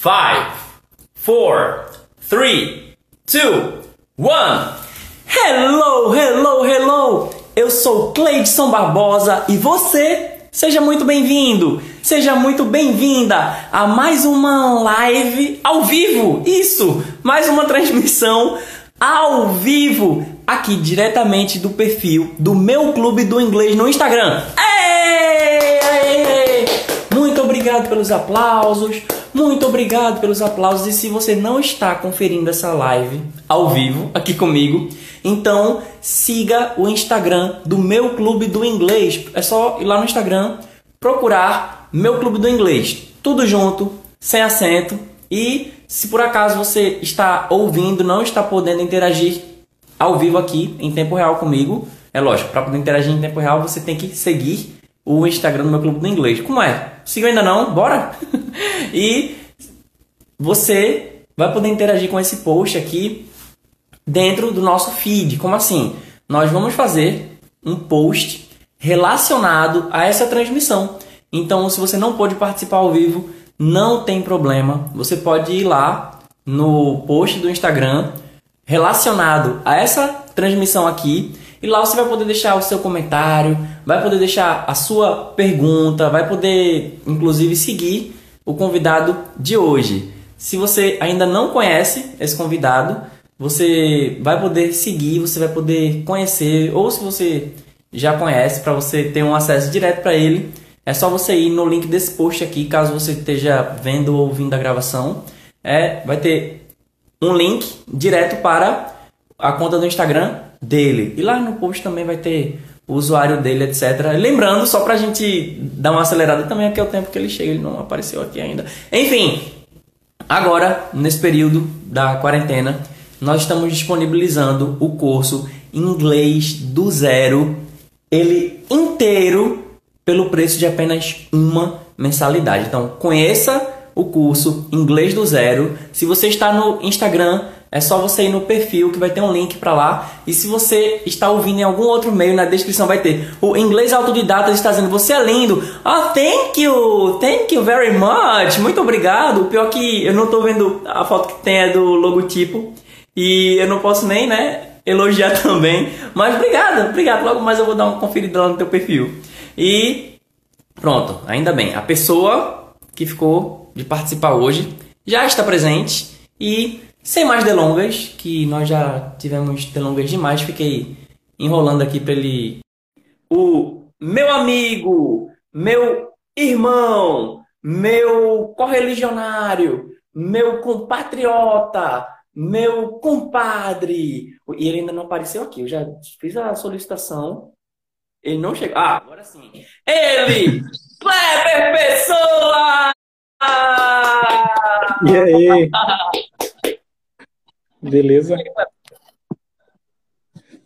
Five, four, three, two, one. Hello, hello, hello! Eu sou Cleidson Barbosa e você, seja muito bem-vindo, seja muito bem-vinda a mais uma live ao vivo. Isso, mais uma transmissão ao vivo aqui diretamente do perfil do meu clube do inglês no Instagram. Ei, obrigado pelos aplausos. Muito obrigado pelos aplausos. E se você não está conferindo essa live ao vivo aqui comigo, então siga o Instagram do meu clube do inglês. É só ir lá no Instagram, procurar meu clube do inglês. Tudo junto, sem acento. E se por acaso você está ouvindo, não está podendo interagir ao vivo aqui em tempo real comigo, é lógico, para poder interagir em tempo real você tem que seguir o Instagram do meu clube do inglês. Como é? Siga ainda não? Bora? e você vai poder interagir com esse post aqui dentro do nosso feed. Como assim? Nós vamos fazer um post relacionado a essa transmissão. Então, se você não pode participar ao vivo, não tem problema. Você pode ir lá no post do Instagram relacionado a essa transmissão aqui e lá você vai poder deixar o seu comentário, vai poder deixar a sua pergunta, vai poder inclusive seguir o convidado de hoje. Se você ainda não conhece esse convidado, você vai poder seguir, você vai poder conhecer, ou se você já conhece, para você ter um acesso direto para ele, é só você ir no link desse post aqui, caso você esteja vendo ou ouvindo a gravação. É, vai ter um link direto para a conta do Instagram dele. E lá no post também vai ter o usuário dele, etc. Lembrando, só pra gente dar uma acelerada também, aqui é o tempo que ele chega, ele não apareceu aqui ainda. Enfim, agora, nesse período da quarentena, nós estamos disponibilizando o curso Inglês do Zero, ele inteiro, pelo preço de apenas uma mensalidade. Então, conheça o curso Inglês do Zero. Se você está no Instagram, é só você ir no perfil que vai ter um link para lá. E se você está ouvindo em algum outro meio, na descrição vai ter o Inglês Autodidata está dizendo você é lindo. Oh, thank you, thank you very much. Muito obrigado. O pior é que eu não estou vendo a foto que tem é do logotipo e eu não posso nem, né, elogiar também. Mas obrigado, obrigado. Logo mais eu vou dar uma conferida lá no teu perfil. E pronto, ainda bem. A pessoa que ficou de participar hoje já está presente e sem mais delongas, que nós já tivemos delongas demais, fiquei enrolando aqui para ele. O meu amigo, meu irmão, meu correligionário, meu compatriota, meu compadre. E ele ainda não apareceu aqui. Eu já fiz a solicitação. Ele não chegou. Ah, agora sim. Ele! Kleber Pessoa! E aí? Beleza?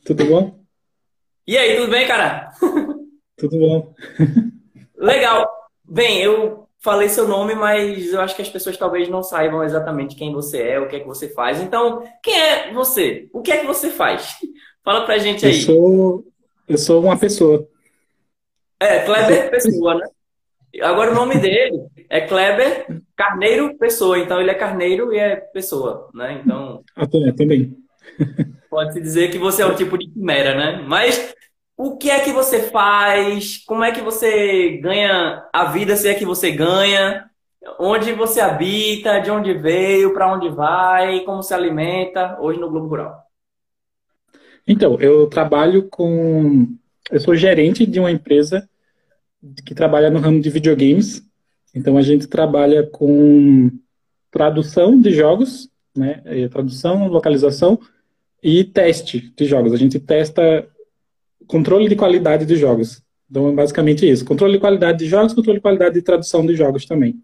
Tudo bom? E aí, tudo bem, cara? Tudo bom. Legal. Bem, eu falei seu nome, mas eu acho que as pessoas talvez não saibam exatamente quem você é, o que é que você faz. Então, quem é você? O que é que você faz? Fala pra gente aí. Eu sou, eu sou uma pessoa. É, Kleber Pessoa, né? Agora o nome dele é Kleber Carneiro Pessoa. Então ele é Carneiro e é Pessoa, né? Então. Ah, também. Pode-se dizer que você é um tipo de quimera, né? Mas o que é que você faz? Como é que você ganha a vida, se é que você ganha? Onde você habita? De onde veio? Para onde vai? Como se alimenta? Hoje no Globo Rural. Então, eu trabalho com. Eu sou gerente de uma empresa que trabalha no ramo de videogames. Então a gente trabalha com tradução de jogos, né? Tradução, localização e teste de jogos. A gente testa controle de qualidade de jogos. Então é basicamente isso: controle de qualidade de jogos, controle de qualidade de tradução de jogos também.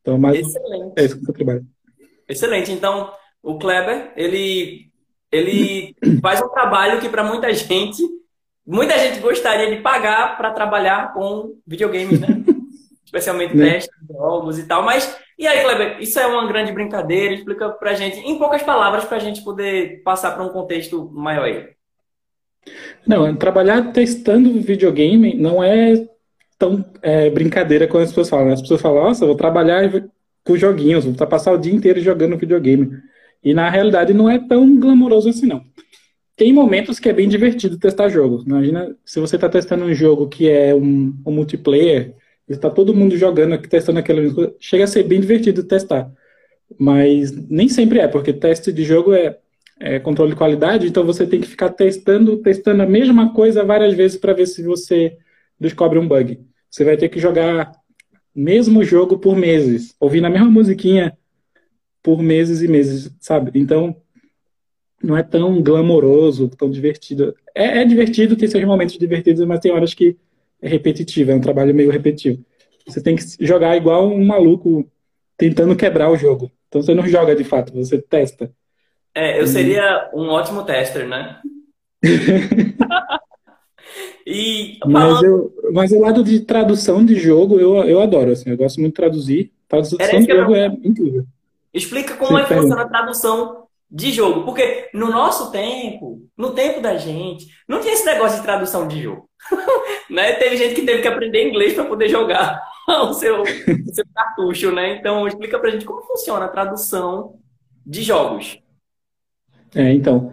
Então, mais Excelente. é isso que eu trabalho. Excelente. Então, o Kleber, ele, ele faz um trabalho que para muita gente muita gente gostaria de pagar para trabalhar com videogames, né? Especialmente né? testes, jogos e tal. Mas, e aí, Kleber, isso é uma grande brincadeira? Explica pra gente, em poucas palavras, pra gente poder passar para um contexto maior aí. Não, trabalhar testando videogame não é tão é, brincadeira quando as pessoas falam. As pessoas falam, nossa, vou trabalhar com joguinhos, vou passar o dia inteiro jogando videogame. E na realidade não é tão glamouroso assim, não. Tem momentos que é bem divertido testar jogos. Imagina se você está testando um jogo que é um, um multiplayer, está todo mundo jogando testando aquela coisa, chega a ser bem divertido testar. Mas nem sempre é, porque teste de jogo é, é controle de qualidade, então você tem que ficar testando, testando a mesma coisa várias vezes para ver se você descobre um bug. Você vai ter que jogar mesmo jogo por meses, ouvindo a mesma musiquinha por meses e meses, sabe? Então, não é tão glamouroso, tão divertido. É, é divertido, tem seus momentos divertidos, mas tem horas que é repetitivo, é um trabalho meio repetitivo. Você tem que jogar igual um maluco tentando quebrar o jogo. Então você não joga de fato, você testa. É, eu seria um ótimo tester, né? e mas, eu, mas o lado de tradução de jogo eu, eu adoro, assim, eu gosto muito de traduzir. Tradução de jogo é incrível. Explica como Sim, é que funciona a tradução de jogo. Porque no nosso tempo, no tempo da gente, não tinha esse negócio de tradução de jogo. né? Teve gente que teve que aprender inglês para poder jogar o seu, o seu cartucho, né? Então, explica pra gente como funciona a tradução de jogos. É, então.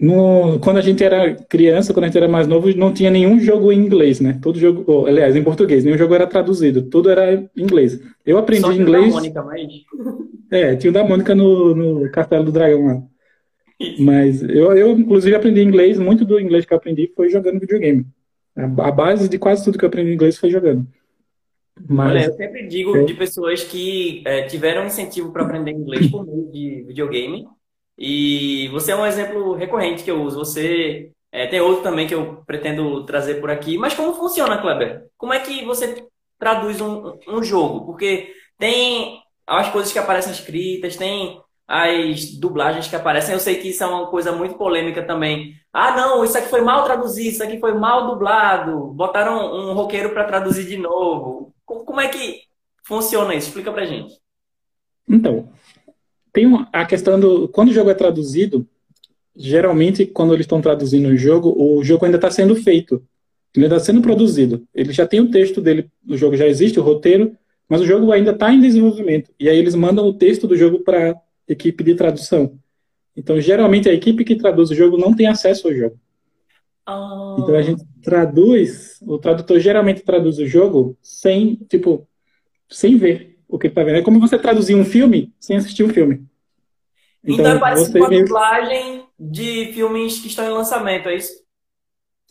No, quando a gente era criança, quando a gente era mais novo, não tinha nenhum jogo em inglês, né? Todo jogo, aliás, em português, nenhum jogo era traduzido, tudo era em inglês. Eu aprendi Só inglês. Mônica, mas... É, tinha o da Mônica no, no Castelo do Dragão lá. Mas eu, eu, inclusive, aprendi inglês, muito do inglês que eu aprendi foi jogando videogame. A, a base de quase tudo que eu aprendi inglês foi jogando. Mas, Olha, eu sempre digo é... de pessoas que é, tiveram incentivo para aprender inglês por meio de videogame e você é um exemplo recorrente que eu uso. Você é, tem outro também que eu pretendo trazer por aqui. Mas como funciona, Kleber? Como é que você traduz um, um jogo? Porque tem as coisas que aparecem escritas, tem as dublagens que aparecem. Eu sei que isso é uma coisa muito polêmica também. Ah, não, isso aqui foi mal traduzido, isso aqui foi mal dublado. Botaram um roqueiro para traduzir de novo. Como é que funciona isso? Explica pra gente. Então, tem a questão do. Quando o jogo é traduzido, geralmente, quando eles estão traduzindo o jogo, o jogo ainda está sendo feito. Ele está sendo produzido. Ele já tem o texto dele, o jogo já existe, o roteiro, mas o jogo ainda está em desenvolvimento. E aí eles mandam o texto do jogo para a equipe de tradução. Então, geralmente, a equipe que traduz o jogo não tem acesso ao jogo. Oh. Então, a gente traduz, o tradutor geralmente traduz o jogo sem, tipo, sem ver o que está vendo. É como você traduzir um filme sem assistir um filme. Então, então é parecido com a dublagem de filmes que estão em lançamento, é isso?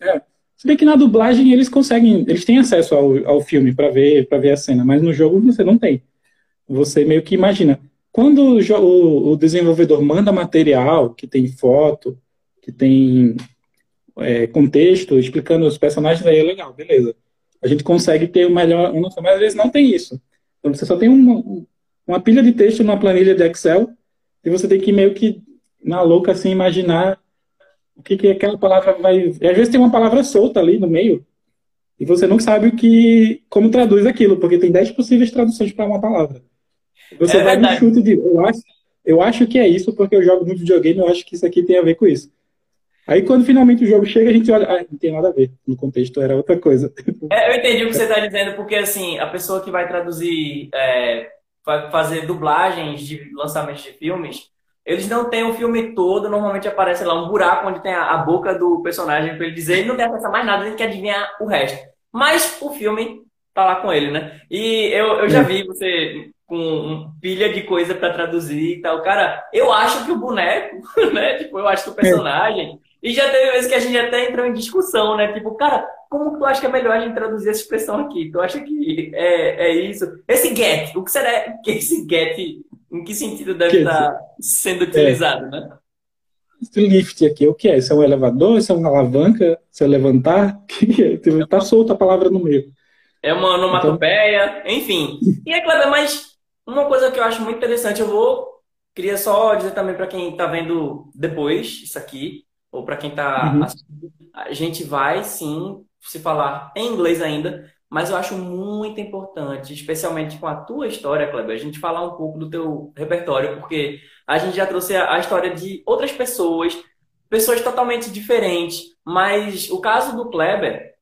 É. Se bem que na dublagem eles conseguem, eles têm acesso ao, ao filme para ver, para ver a cena, mas no jogo você não tem. Você meio que imagina. Quando o, o desenvolvedor manda material que tem foto, que tem é, contexto, explicando os personagens, aí é legal, beleza. A gente consegue ter o melhor, mas às vezes não tem isso. Então você só tem uma, uma pilha de texto numa planilha de Excel e você tem que meio que, na louca, assim, imaginar o que, que aquela palavra vai. E às vezes tem uma palavra solta ali no meio e você não sabe o que, como traduz aquilo, porque tem 10 possíveis traduções para uma palavra. Você é vai no chute de. Eu acho, eu acho que é isso, porque eu jogo muito videogame, eu acho que isso aqui tem a ver com isso. Aí quando finalmente o jogo chega, a gente olha, ah, não tem nada a ver. No contexto era outra coisa. É, eu entendi o que você está dizendo, porque assim, a pessoa que vai traduzir, é, vai fazer dublagens de lançamentos de filmes, eles não têm o filme todo, normalmente aparece lá um buraco onde tem a, a boca do personagem para ele dizer, ele não tem acesso a mais nada, ele quer adivinhar o resto. Mas o filme tá lá com ele, né? E eu, eu já é. vi você com pilha de coisa para traduzir e tal. Cara, eu acho que o boneco, né? Tipo, eu acho que o personagem e já teve vezes que a gente até entrou em discussão, né? Tipo, cara, como tu acha que é melhor a gente traduzir essa expressão aqui? Tu acha que é, é isso? Esse get, o que será que esse get, em que sentido deve estar tá sendo utilizado, é. né? Esse lift aqui, o que é? Isso é um elevador? Isso é uma alavanca? Isso é levantar? O que é? Tipo, tá solta a palavra no meio. É uma onomatopeia, então... enfim. E é claro, mas uma coisa que eu acho muito interessante, eu vou queria só dizer também para quem está vendo depois isso aqui, ou para quem está uhum. assistindo, a gente vai sim se falar em inglês ainda, mas eu acho muito importante, especialmente com a tua história, Kleber, a gente falar um pouco do teu repertório, porque a gente já trouxe a, história de outras pessoas, pessoas totalmente diferentes, mas o caso do Kleber,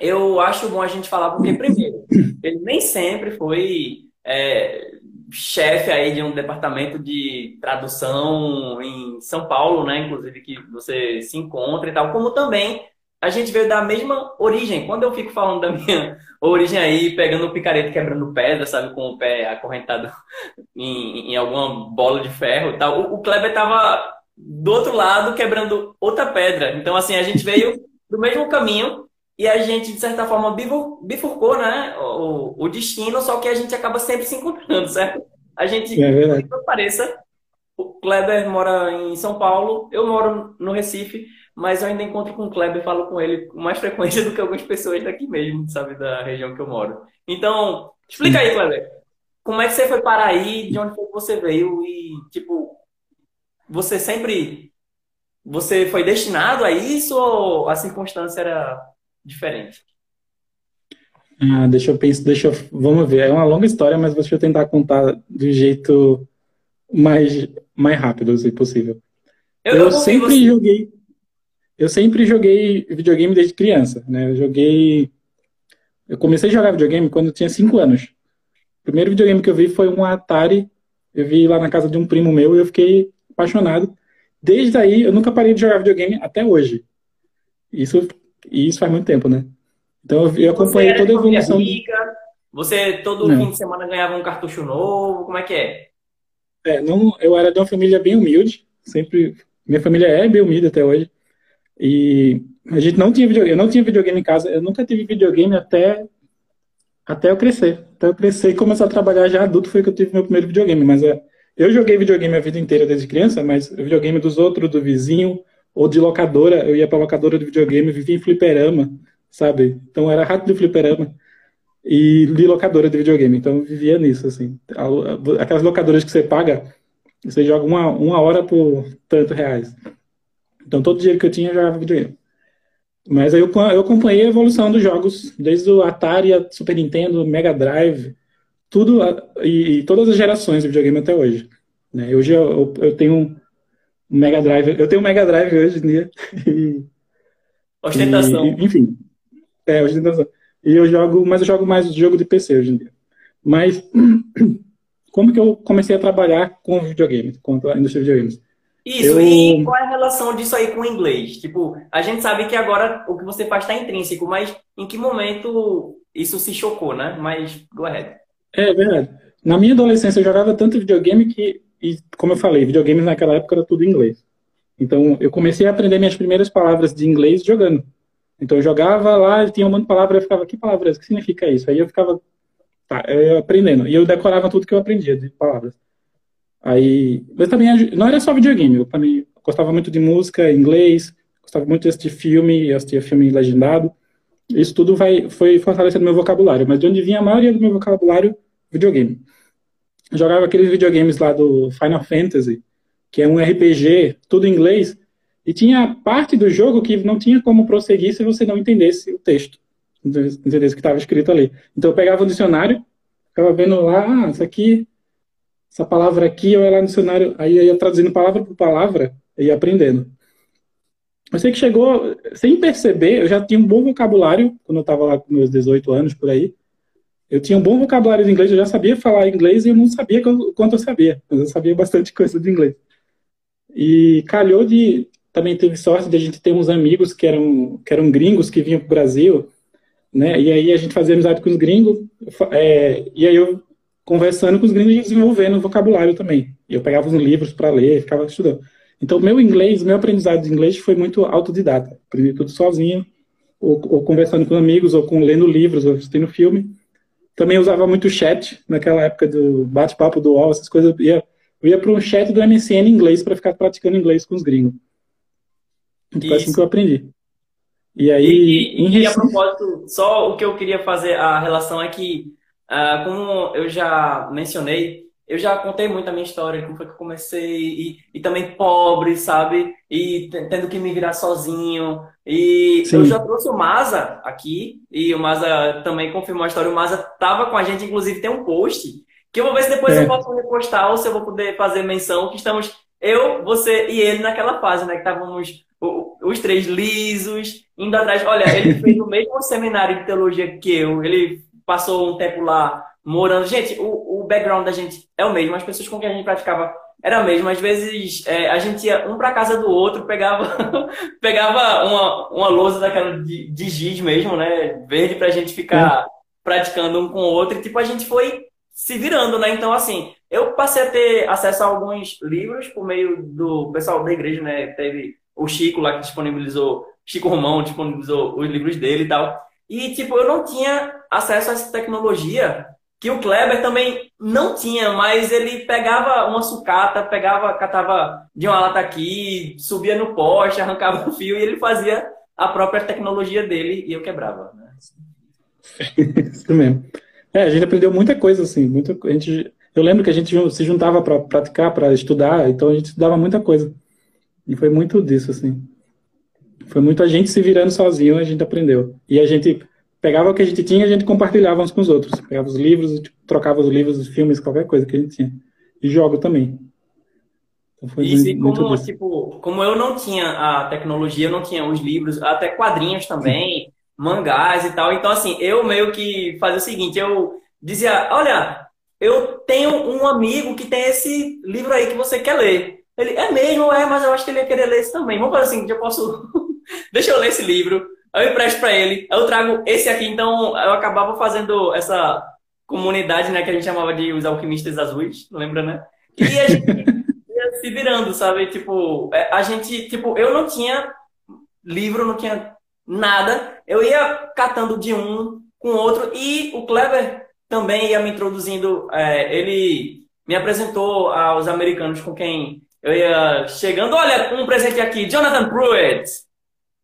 eu acho bom a gente falar porque, primeiro, ele nem sempre foi é, chefe aí de um departamento de tradução em São Paulo, né? Inclusive que você se encontra e tal, como também a gente veio da mesma origem. Quando eu fico falando da minha origem aí, pegando o picareta, quebrando pedra, sabe, com o pé acorrentado em, em alguma bola de ferro e tal, o, o Kleber tava do outro lado quebrando outra pedra. Então, assim, a gente veio do mesmo caminho e a gente, de certa forma, bifurcou, né, o, o destino, só que a gente acaba sempre se encontrando, certo? A gente, é que pareça, o Kleber mora em São Paulo, eu moro no Recife, mas eu ainda encontro com o Kleber e falo com ele com mais frequência do que algumas pessoas daqui mesmo, sabe, da região que eu moro. Então, explica aí, Kleber. Como é que você foi para aí? De onde foi que você veio? E, tipo, você sempre. Você foi destinado a isso ou a circunstância era diferente? Ah, deixa eu pensar, deixa eu, vamos ver. É uma longa história, mas deixa eu tentar contar do jeito mais, mais rápido, se possível. Eu, eu sempre você. joguei eu sempre joguei videogame desde criança, né? Eu joguei. Eu comecei a jogar videogame quando eu tinha 5 anos. O primeiro videogame que eu vi foi um Atari. Eu vi lá na casa de um primo meu e eu fiquei apaixonado. Desde aí, eu nunca parei de jogar videogame até hoje. Isso, e isso faz muito tempo, né? Então eu, eu acompanhei toda a evolução. Rica, você todo não. fim de semana ganhava um cartucho novo, como é que é? É, não, eu era de uma família bem humilde, sempre. Minha família é bem humilde até hoje. E a gente não tinha videogame, eu não tinha videogame em casa, eu nunca tive videogame até até eu crescer. Até eu crescer e começar a trabalhar já adulto foi que eu tive meu primeiro videogame, mas é, eu joguei videogame a vida inteira desde criança, mas videogame dos outros, do vizinho ou de locadora, eu ia para locadora de videogame, vivia em fliperama, sabe? Então era rato de fliperama e de locadora de videogame, então vivia nisso assim. Aquelas locadoras que você paga, você joga uma, uma hora por tanto reais. Então todo dinheiro que eu tinha eu jogava videogame. Mas aí eu, eu acompanhei a evolução dos jogos, desde o Atari, a Super Nintendo, Mega Drive, tudo e, e todas as gerações de videogame até hoje. Né? Hoje eu, eu, tenho um Mega Drive, eu tenho um Mega Drive hoje em dia. E, ostentação. E, enfim, é, ostentação. E eu jogo, mas eu jogo mais jogo de PC hoje em dia. Mas como que eu comecei a trabalhar com videogame, com a indústria de videogames? Isso, eu... e qual é a relação disso aí com o inglês? Tipo, a gente sabe que agora o que você faz está intrínseco, mas em que momento isso se chocou, né? Mas, go ahead. É verdade. Na minha adolescência eu jogava tanto videogame que, e como eu falei, videogames naquela época era tudo inglês. Então eu comecei a aprender minhas primeiras palavras de inglês jogando. Então eu jogava lá, tinha um monte de palavras, eu ficava, que palavras, o que significa isso? Aí eu ficava, tá, eu aprendendo. E eu decorava tudo que eu aprendia de palavras. Aí, mas também não era só videogame, eu também gostava muito de música inglês, gostava muito de assistir filme, assistia filme legendado. Isso tudo vai, foi fortalecendo meu vocabulário, mas de onde vinha a maioria do meu vocabulário, videogame. Eu jogava aqueles videogames lá do Final Fantasy, que é um RPG, tudo em inglês, e tinha parte do jogo que não tinha como prosseguir se você não entendesse o texto, entendesse o que estava escrito ali. Então eu pegava o dicionário, ficava vendo lá, ah, isso aqui essa palavra aqui, eu lá no dicionário, aí eu ia traduzindo palavra por palavra e aprendendo. Eu sei que chegou, sem perceber, eu já tinha um bom vocabulário, quando eu estava lá com meus 18 anos, por aí. Eu tinha um bom vocabulário de inglês, eu já sabia falar inglês e eu não sabia quanto eu sabia, mas eu sabia bastante coisa de inglês. E calhou de, também teve sorte de a gente ter uns amigos que eram, que eram gringos que vinham para o Brasil, né? E aí a gente fazia amizade com os gringos, é, e aí eu conversando com os gringos e desenvolvendo vocabulário também. E eu pegava os livros para ler, ficava estudando. Então, meu inglês, meu aprendizado de inglês foi muito autodidata. Aprendi tudo sozinho, ou, ou conversando com amigos, ou com lendo livros, ou assistindo filme. Também usava muito chat, naquela época do bate-papo do UOL, essas coisas. Eu ia, eu ia para um chat do MSN em inglês para ficar praticando inglês com os gringos. Então, foi assim que eu aprendi. E aí, e, e, e a propósito, só o que eu queria fazer, a relação é que Uh, como eu já mencionei, eu já contei muito a minha história, como foi que eu comecei, e, e também pobre, sabe? E tendo que me virar sozinho. E Sim. eu já trouxe o Maza aqui, e o Maza também confirmou a história. O Maza estava com a gente, inclusive tem um post, que eu vou ver se depois é. eu posso repostar ou se eu vou poder fazer menção, que estamos eu, você e ele naquela fase, né? Que estávamos os três lisos, indo atrás. Olha, ele fez o mesmo seminário de teologia que eu, ele passou um tempo lá morando. Gente, o, o background da gente é o mesmo, as pessoas com quem a gente praticava era mesmo. Às vezes é, a gente ia um para casa do outro, pegava, pegava uma, uma lousa daquela de, de giz mesmo, né? Verde pra gente ficar praticando um com o outro. E tipo, a gente foi se virando, né? Então, assim, eu passei a ter acesso a alguns livros por meio do pessoal da igreja, né? Teve o Chico lá que disponibilizou, Chico Romão disponibilizou os livros dele e tal. E, tipo, eu não tinha acesso a essa tecnologia que o Kleber também não tinha, mas ele pegava uma sucata, pegava, catava de uma lata aqui, subia no poste, arrancava o fio e ele fazia a própria tecnologia dele e eu quebrava. Né? Isso mesmo. É, a gente aprendeu muita coisa, assim. Muita, a gente, eu lembro que a gente se juntava para praticar, para estudar, então a gente estudava muita coisa. E foi muito disso, assim. Foi muito a gente se virando sozinho, a gente aprendeu. E a gente pegava o que a gente tinha e a gente compartilhava uns com os outros. Pegava os livros, trocava os livros, os filmes, qualquer coisa que a gente tinha. E jogo também. Então foi Isso, muito, e como, tipo, como eu não tinha a tecnologia, eu não tinha os livros, até quadrinhos também, mangás e tal. Então, assim, eu meio que fazia o seguinte, eu dizia, olha, eu tenho um amigo que tem esse livro aí que você quer ler. Ele, é mesmo, é, mas eu acho que ele ia querer ler esse também. Vamos fazer assim, eu posso... Deixa eu ler esse livro eu empresto para ele, eu trago esse aqui, então eu acabava fazendo essa comunidade, né, que a gente chamava de os alquimistas azuis, lembra, né? E a gente ia se virando, sabe? Tipo, é, a gente, tipo, eu não tinha livro, não tinha nada, eu ia catando de um com outro. E o Kleber também ia me introduzindo, é, ele me apresentou aos americanos com quem eu ia chegando, olha, um presente aqui, Jonathan Pruitt,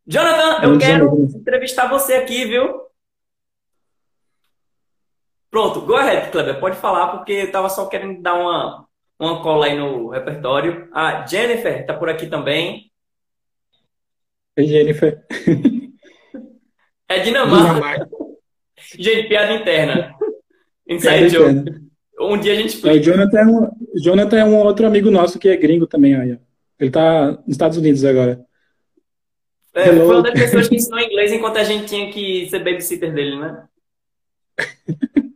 Jonathan, eu quero entrevistar você aqui, viu? Pronto, go ahead, Kleber. Pode falar, porque eu tava só querendo dar uma, uma cola aí no repertório. A Jennifer tá por aqui também. Oi, Jennifer. É Dinamarca. Dinamarca. Gente, piada interna. Inside joke. Um dia a gente explica. É, o Jonathan é, um, Jonathan é um outro amigo nosso que é gringo também. Aí. Ele tá nos Estados Unidos agora. É, foi uma das pessoas que ensinou inglês enquanto a gente tinha que ser babysitter dele, né?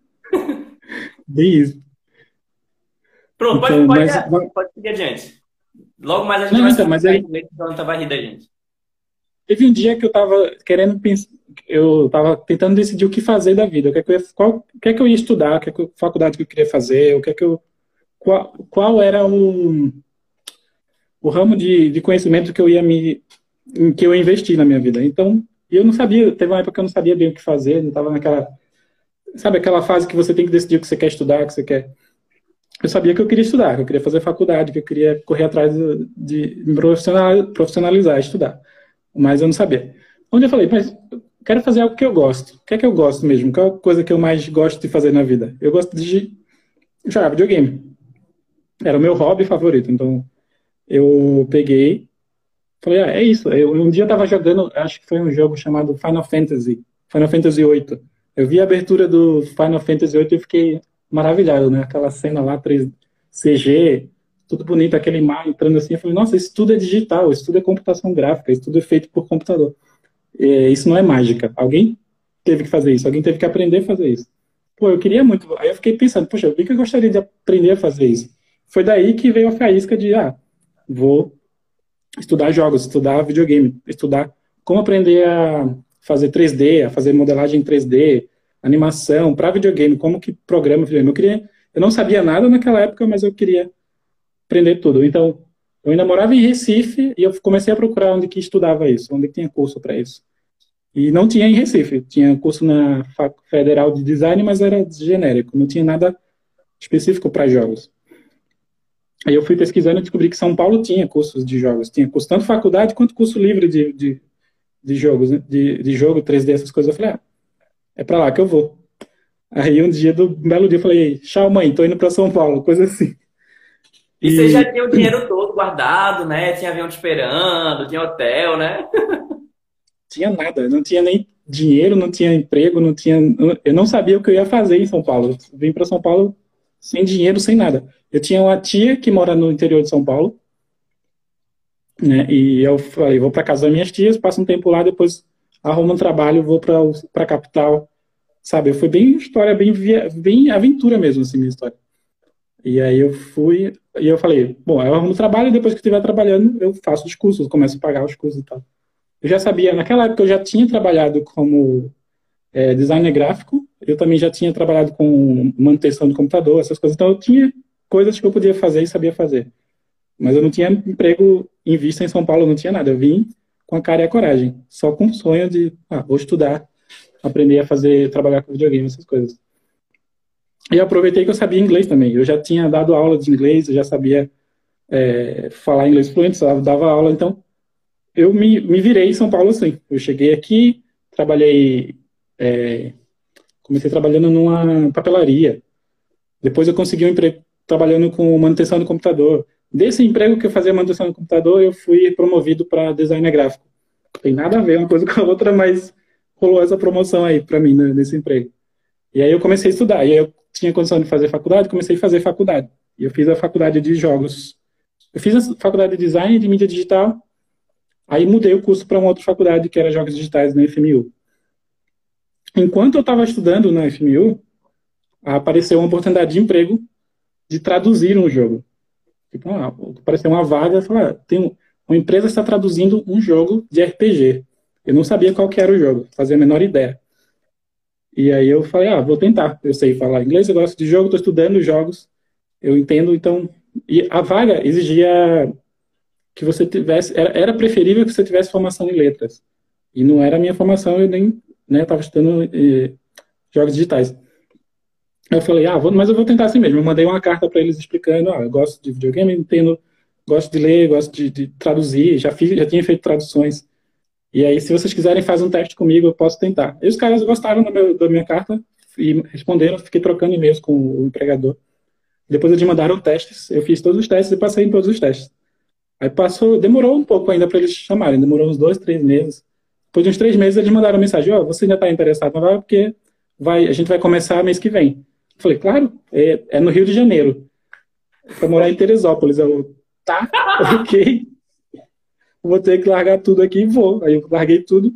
Bem isso. Pronto, então, pode, pode, mas... pode, seguir adiante. Logo mais a gente Não, vai então, mas aí... então vai rir da gente. Teve um dia que eu tava querendo pensar, eu tava tentando decidir o que fazer da vida, o que é que eu ia, qual, o que é que eu ia estudar, que, é que faculdade que eu queria fazer, o que é que eu, qual, qual era o, o ramo de, de conhecimento que eu ia me em que eu investi na minha vida. Então, eu não sabia, teve uma época que eu não sabia bem o que fazer, não estava naquela, sabe, aquela fase que você tem que decidir o que você quer estudar, o que você quer. Eu sabia que eu queria estudar, que eu queria fazer faculdade, que eu queria correr atrás de, me profissionalizar, estudar. Mas eu não sabia. Onde eu falei, mas quero fazer algo que eu gosto. O que é que eu gosto mesmo? Qual a coisa que eu mais gosto de fazer na vida? Eu gosto de jogar videogame. Era o meu hobby favorito. Então, eu peguei Falei, ah, é isso. Eu, um dia eu tava jogando, acho que foi um jogo chamado Final Fantasy, Final Fantasy VIII. Eu vi a abertura do Final Fantasy VIII e fiquei maravilhado, né? Aquela cena lá, 3 CG, tudo bonito, aquele mar entrando assim. Eu falei, nossa, isso tudo é digital, isso tudo é computação gráfica, isso tudo é feito por computador. Isso não é mágica. Alguém teve que fazer isso, alguém teve que aprender a fazer isso. Pô, eu queria muito. Aí eu fiquei pensando, poxa, eu vi que eu gostaria de aprender a fazer isso. Foi daí que veio a faísca de, ah, vou estudar jogos, estudar videogame, estudar como aprender a fazer 3D, a fazer modelagem 3D, animação para videogame, como que programa videogame. Eu queria, eu não sabia nada naquela época, mas eu queria aprender tudo. Então, eu ainda morava em Recife e eu comecei a procurar onde que estudava isso, onde que tinha curso para isso. E não tinha em Recife, tinha curso na Federal de Design, mas era genérico, não tinha nada específico para jogos. Aí eu fui pesquisando e descobri que São Paulo tinha cursos de jogos. Tinha curso tanto faculdade quanto curso livre de, de, de jogos, né? de, de jogo, 3D, essas coisas. Eu falei, ah, é pra lá que eu vou. Aí um dia, do um belo dia, eu falei, tchau mãe, tô indo pra São Paulo, coisa assim. E, e você já tinha o dinheiro todo guardado, né? Tinha avião te esperando, tinha hotel, né? tinha nada, não tinha nem dinheiro, não tinha emprego, não tinha. Eu não sabia o que eu ia fazer em São Paulo. Eu vim para São Paulo sem dinheiro, sem nada. Eu tinha uma tia que mora no interior de São Paulo, né? E eu falei, vou para casa das minhas tias, passo um tempo lá, depois arrumo um trabalho, vou para a capital sabe? Foi bem história, bem, bem aventura mesmo, assim, minha história. E aí eu fui, e eu falei, bom, eu arrumo trabalho e depois que estiver trabalhando, eu faço os cursos, começo a pagar os cursos e tal. Eu já sabia, naquela época eu já tinha trabalhado como é, designer gráfico, eu também já tinha trabalhado com manutenção do computador, essas coisas, então eu tinha coisas que eu podia fazer e sabia fazer. Mas eu não tinha emprego em vista em São Paulo, não tinha nada. Eu vim com a cara e a coragem, só com o sonho de, ah, vou estudar, aprender a fazer, trabalhar com videogame, essas coisas. E aproveitei que eu sabia inglês também. Eu já tinha dado aula de inglês, eu já sabia é, falar inglês fluente, dava aula, então eu me, me virei em São Paulo assim. Eu cheguei aqui, trabalhei, é, comecei trabalhando numa papelaria. Depois eu consegui um emprego trabalhando com manutenção do computador. Desse emprego que eu fazia manutenção do computador, eu fui promovido para designer gráfico. Tem nada a ver uma coisa com a outra, mas rolou essa promoção aí para mim né, nesse emprego. E aí eu comecei a estudar. E aí eu tinha condição de fazer faculdade, comecei a fazer faculdade. E eu fiz a faculdade de jogos. Eu fiz a faculdade de design de mídia digital. Aí mudei o curso para uma outra faculdade que era jogos digitais na FMU. Enquanto eu estava estudando na FMU, apareceu uma oportunidade de emprego de traduzir um jogo. Tipo, ah, apareceu uma vaga, falei, ah, tem uma empresa está traduzindo um jogo de RPG. Eu não sabia qual que era o jogo, fazia a menor ideia. E aí eu falei, ah, vou tentar. Eu sei falar inglês, eu gosto de jogo, estou estudando jogos, eu entendo, então. E a vaga exigia que você tivesse, era, era preferível que você tivesse formação em letras. E não era a minha formação, eu nem né, estudando eh, jogos digitais. Eu falei, ah, vou, mas eu vou tentar assim mesmo. Eu mandei uma carta para eles explicando, ah, eu gosto de videogame, entendo, gosto de ler, gosto de, de, traduzir, já fiz, já tinha feito traduções. E aí, se vocês quiserem fazer um teste comigo, eu posso tentar. E os caras gostaram meu, da minha carta e responderam, fiquei trocando e-mails com o empregador. Depois eles mandaram testes, eu fiz todos os testes e passei em todos os testes. Aí passou, demorou um pouco ainda para eles chamarem, demorou uns dois, três meses. Depois de uns três meses eles mandaram mensagem, ó, oh, você ainda está interessado na vaga porque vai, a gente vai começar mês que vem. Falei, claro, é, é no Rio de Janeiro. Para morar em Teresópolis. Eu, tá, ok. Vou ter que largar tudo aqui e vou. Aí eu larguei tudo.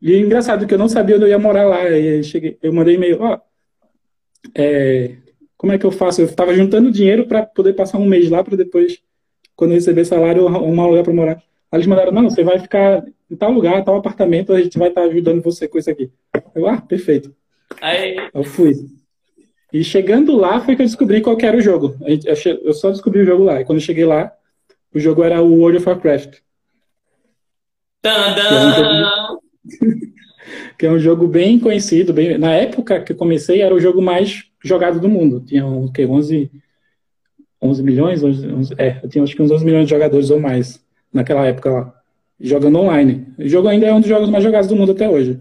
E é engraçado que eu não sabia onde eu ia morar lá. Aí cheguei, eu mandei e-mail, ó, é, como é que eu faço? Eu estava juntando dinheiro para poder passar um mês lá para depois, quando eu receber salário, uma lugar para morar. Aí eles mandaram, não, você vai ficar em tal lugar, tal apartamento, a gente vai estar tá ajudando você com isso aqui. Eu, ah, perfeito. Aí... Eu fui. E chegando lá foi que eu descobri qual era o jogo. Eu só descobri o jogo lá. E quando eu cheguei lá, o jogo era o World of Warcraft. que é um jogo bem conhecido. Bem... Na época que eu comecei, era o jogo mais jogado do mundo. Tinha o que, 11, 11 milhões? 11, 11, é, eu tinha acho que uns 11 milhões de jogadores ou mais naquela época lá, jogando online. O jogo ainda é um dos jogos mais jogados do mundo até hoje.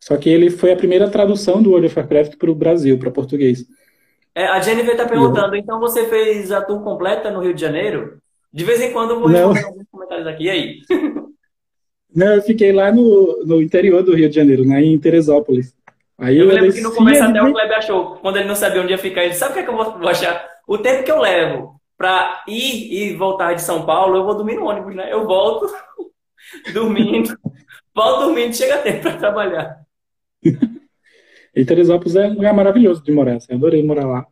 Só que ele foi a primeira tradução do World of Warcraft para o Brasil, para português. É, a Jennifer está perguntando, então você fez a tour completa no Rio de Janeiro? De vez em quando eu vou responder alguns comentários aqui. E aí? Não, eu fiquei lá no, no interior do Rio de Janeiro, lá em Teresópolis. Aí eu, eu lembro que no começo até o Kleber achou, quando ele não sabia onde ia ficar, ele disse, sabe o que, é que eu vou achar? O tempo que eu levo para ir e voltar de São Paulo, eu vou dormir no ônibus, né? Eu volto dormindo, volto dormindo, chega tempo para trabalhar. e Teresópolis é um lugar maravilhoso de morar. Assim, adorei morar lá.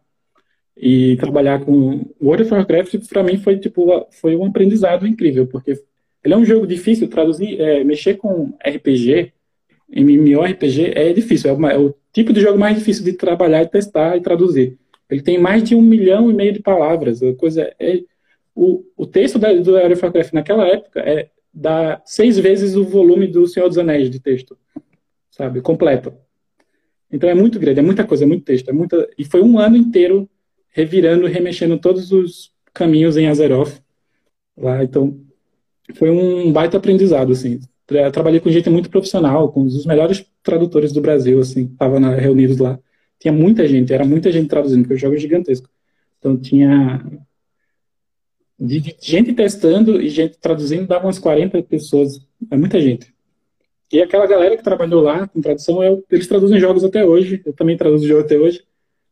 E trabalhar com World of Warcraft, para mim, foi, tipo, foi um aprendizado incrível, porque ele é um jogo difícil, traduzir, é, mexer com RPG, MMORPG, é difícil. É, uma, é, o tipo de jogo mais difícil de trabalhar, e testar e traduzir. Ele tem mais de um milhão e meio de palavras. A coisa é, o, o texto da, do World of Warcraft naquela época é dá seis vezes o volume do Senhor dos Anéis de texto sabe? Completo. Então é muito grande, é muita coisa, é muito texto, é muita. E foi um ano inteiro revirando remexendo todos os caminhos em Azeroth lá. Então foi um baita aprendizado, assim. Trabalhei com gente muito profissional, com os melhores tradutores do Brasil, assim, estavam reunidos lá. Tinha muita gente, era muita gente traduzindo, porque o jogo é gigantesco. Então tinha de gente testando e gente traduzindo, dava umas 40 pessoas. É muita gente. E aquela galera que trabalhou lá com tradução, eu, eles traduzem jogos até hoje, eu também traduzo jogo até hoje,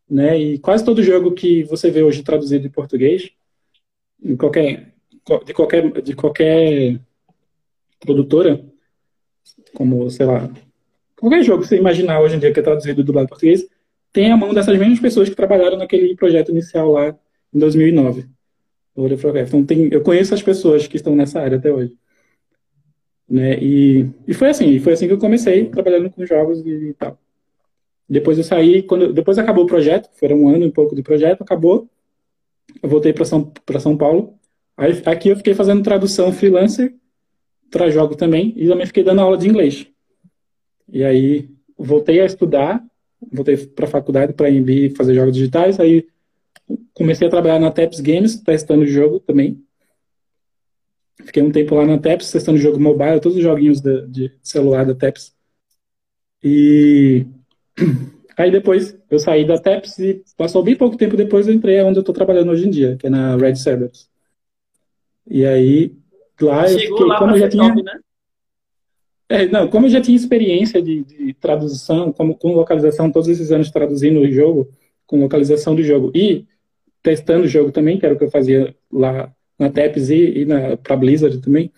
né? E quase todo jogo que você vê hoje traduzido em português, em qualquer, de qualquer, de qualquer produtora, como, sei lá, qualquer jogo que você imaginar hoje em dia que é traduzido do lado português, tem a mão dessas mesmas pessoas que trabalharam naquele projeto inicial lá em 2009. Então tem, eu conheço as pessoas que estão nessa área até hoje. Né? E, e foi assim, foi assim que eu comecei trabalhando com jogos e, e tal. Depois eu saí, quando depois acabou o projeto, foi um ano e pouco de projeto, acabou. Eu voltei para São para São Paulo. Aí aqui eu fiquei fazendo tradução freelancer para jogo também e também fiquei dando aula de inglês. E aí voltei a estudar, voltei para a faculdade para MB fazer jogos digitais, aí comecei a trabalhar na Teps Games, testando o jogo também. Fiquei um tempo lá na Teps, testando o jogo mobile, todos os joguinhos de, de celular da Teps. E aí depois eu saí da Teps e passou bem pouco tempo depois eu entrei onde eu estou trabalhando hoje em dia, que é na Red Servers. E aí lá Chegou eu fiquei, lá como já tinha, top, né? É, não, como eu já tinha experiência de, de tradução, como, com localização, todos esses anos traduzindo o jogo, com localização do jogo e testando o jogo também, que era o que eu fazia lá na TEPS e, e para Blizzard também.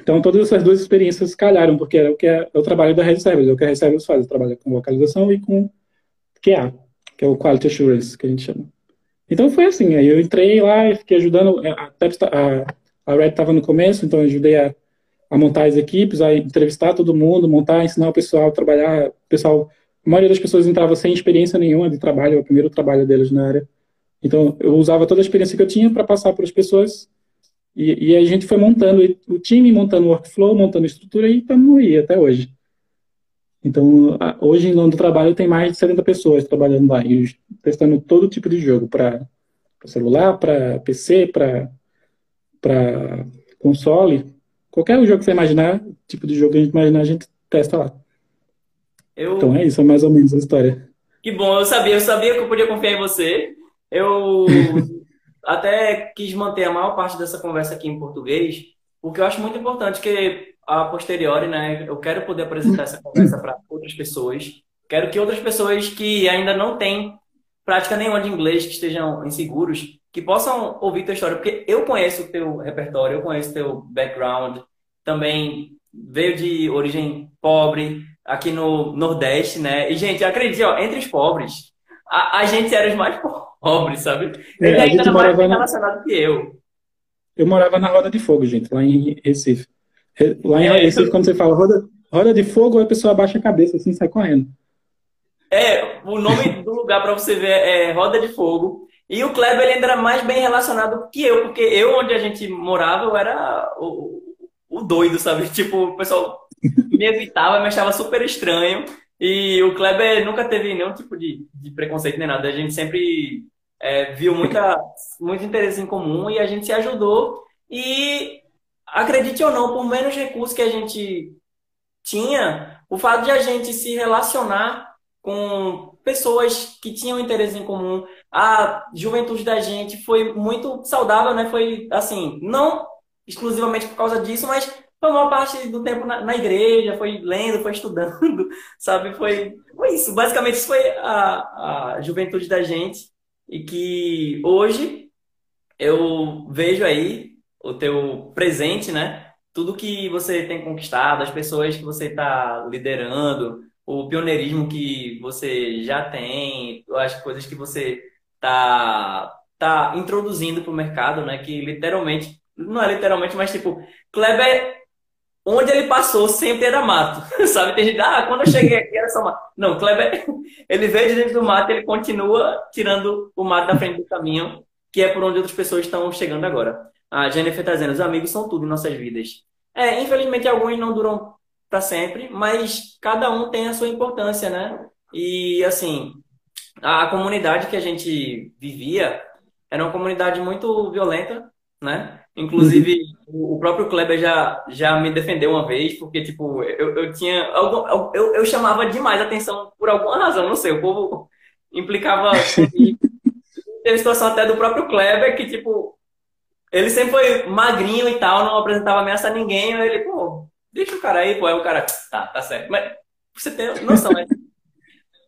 Então, todas essas duas experiências calharam, porque era o que é, é o trabalho da Red Servers, é o que a Red Servers faz, trabalha com localização e com QA, que é o Quality Assurance, que a gente chama. Então, foi assim, aí eu entrei lá e fiquei ajudando, a, a, a Red estava no começo, então eu ajudei a a montar as equipes, a entrevistar todo mundo, montar, ensinar o pessoal a trabalhar. O pessoal, a maioria das pessoas entrava sem experiência nenhuma de trabalho, é o primeiro trabalho deles na área. Então, eu usava toda a experiência que eu tinha para passar para as pessoas. E, e, a gente foi montando o time, montando o workflow, montando a estrutura e estamos aí até hoje. Então, hoje em do Trabalho tem mais de 70 pessoas trabalhando lá, e testando todo tipo de jogo, para celular, para PC, para console. Qualquer jogo que você imaginar, tipo de jogo que a gente imaginar, a gente testa lá. Eu... Então é isso, é mais ou menos a história. Que bom, eu sabia, eu sabia que eu podia confiar em você. Eu até quis manter a maior parte dessa conversa aqui em português, porque eu acho muito importante que a posteriori, né, eu quero poder apresentar essa conversa para outras pessoas. Quero que outras pessoas que ainda não têm prática nenhuma de inglês, que estejam inseguros, que possam ouvir tua história, porque eu conheço o teu repertório, eu conheço o teu background, também veio de origem pobre, aqui no Nordeste, né? E, gente, acredite, ó, entre os pobres, a, a gente era os mais pobres, sabe? É, Ele ainda era mais na... relacionado que eu. Eu morava na Roda de Fogo, gente, lá em Recife. Lá em é, Recife, quando você fala roda, roda de Fogo, a pessoa abaixa a cabeça assim sai correndo. É, o nome do lugar para você ver é Roda de Fogo. E o Kleber ele era mais bem relacionado que eu, porque eu, onde a gente morava, eu era o, o doido, sabe? Tipo, o pessoal me evitava, me achava super estranho. E o Kleber nunca teve nenhum tipo de, de preconceito nem nada. A gente sempre é, viu muita, muito interesse em comum e a gente se ajudou. E acredite ou não, por menos recursos que a gente tinha, o fato de a gente se relacionar com pessoas que tinham interesse em comum. A juventude da gente foi muito saudável, né? Foi assim, não exclusivamente por causa disso, mas foi uma parte do tempo na, na igreja, foi lendo, foi estudando, sabe? Foi, foi isso. Basicamente, isso foi a, a juventude da gente. E que hoje eu vejo aí o teu presente, né? Tudo que você tem conquistado, as pessoas que você está liderando, o pioneirismo que você já tem, as coisas que você tá, tá introduzindo para o mercado, né? Que literalmente, não é literalmente, mas tipo, Kleber, onde ele passou sempre era mato, sabe? Tem gente, ah, quando eu cheguei aqui era só mato. Não, Kleber, ele veio de dentro do mato, ele continua tirando o mato da frente do caminho, que é por onde outras pessoas estão chegando agora. A Jennifer está dizendo, os amigos são tudo em nossas vidas. É, infelizmente alguns não duram para sempre, mas cada um tem a sua importância, né? E assim, a comunidade que a gente vivia era uma comunidade muito violenta, né? Inclusive, o próprio Kleber já, já me defendeu uma vez, porque, tipo, eu, eu tinha. Algum, eu, eu chamava demais atenção por alguma razão, não sei, o povo implicava. Teve situação até do próprio Kleber que, tipo, ele sempre foi magrinho e tal, não apresentava ameaça a ninguém, ele, pô, Deixa o cara aí, pô. Aí o cara, tá, tá certo. Mas você tem noção, né?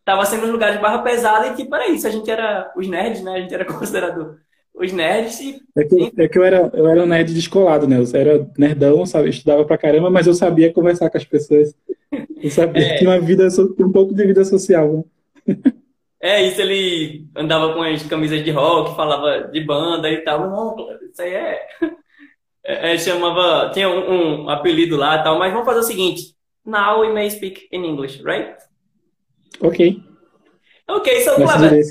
Tava sendo um lugar de barra pesada e tipo, era isso. A gente era os nerds, né? A gente era considerado os nerds. E... É, que, é que eu era, eu era um nerd descolado, né? Eu era nerdão, sabe? estudava pra caramba, mas eu sabia conversar com as pessoas. Eu sabia é. que tinha uma vida, um pouco de vida social, né? É, isso ele andava com as camisas de rock, falava de banda e tal. Não, isso aí é. É, é chamava. Tinha um, um, apelido lá e tal, mas vamos fazer o seguinte. Now we may speak in English, right? Ok. Okay, so Clever.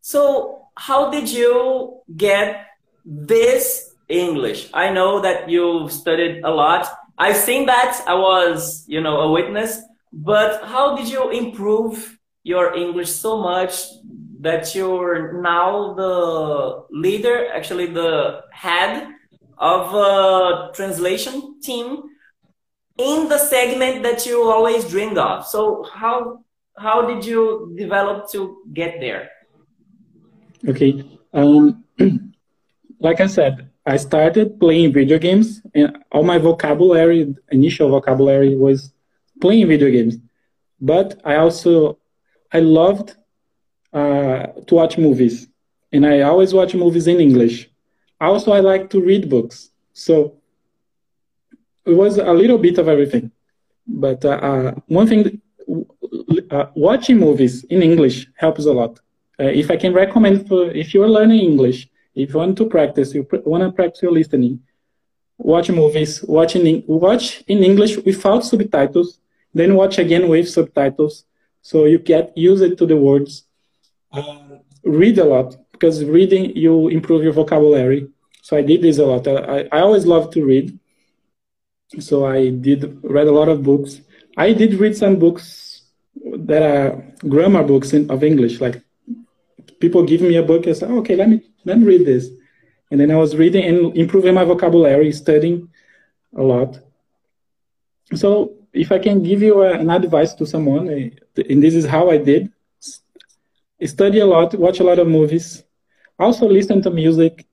So how did you get this English? I know that you studied a lot. I've seen that. I was, you know, a witness. But how did you improve your English so much that you're now the leader, actually the head of a translation team in the segment that you always dreamed of. So how how did you develop to get there? Okay, um, like I said, I started playing video games, and all my vocabulary, initial vocabulary, was playing video games. But I also I loved uh, to watch movies, and I always watch movies in English. Also, I like to read books, so it was a little bit of everything. But uh, uh one thing, uh, watching movies in English helps a lot. Uh, if I can recommend for if you are learning English, if you want to practice, you pr- want to practice your listening, watch movies, watch in, watch in English without subtitles, then watch again with subtitles so you get used to the words. Uh, read a lot because reading you improve your vocabulary. So I did this a lot. I, I always love to read. So I did read a lot of books. I did read some books that are grammar books in, of English. Like people give me a book and say, oh, okay, let me let me read this. And then I was reading and improving my vocabulary, studying a lot. So if I can give you a, an advice to someone, eh, and this is how I did, study a lot, watch a lot of movies, also listen to music.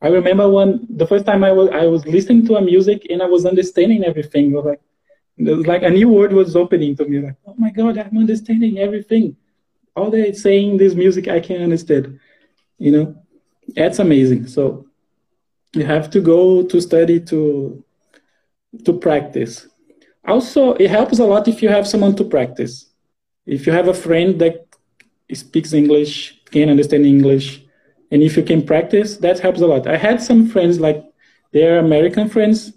I remember when the first time I was I was listening to a music and I was understanding everything. It was like was like a new world was opening to me. Like, oh my god, I'm understanding everything. All they saying this music I can understand. You know, that's amazing. So you have to go to study to to practice also, it helps a lot if you have someone to practice. If you have a friend that speaks English, can understand English, and if you can practice, that helps a lot. I had some friends like they're American friends,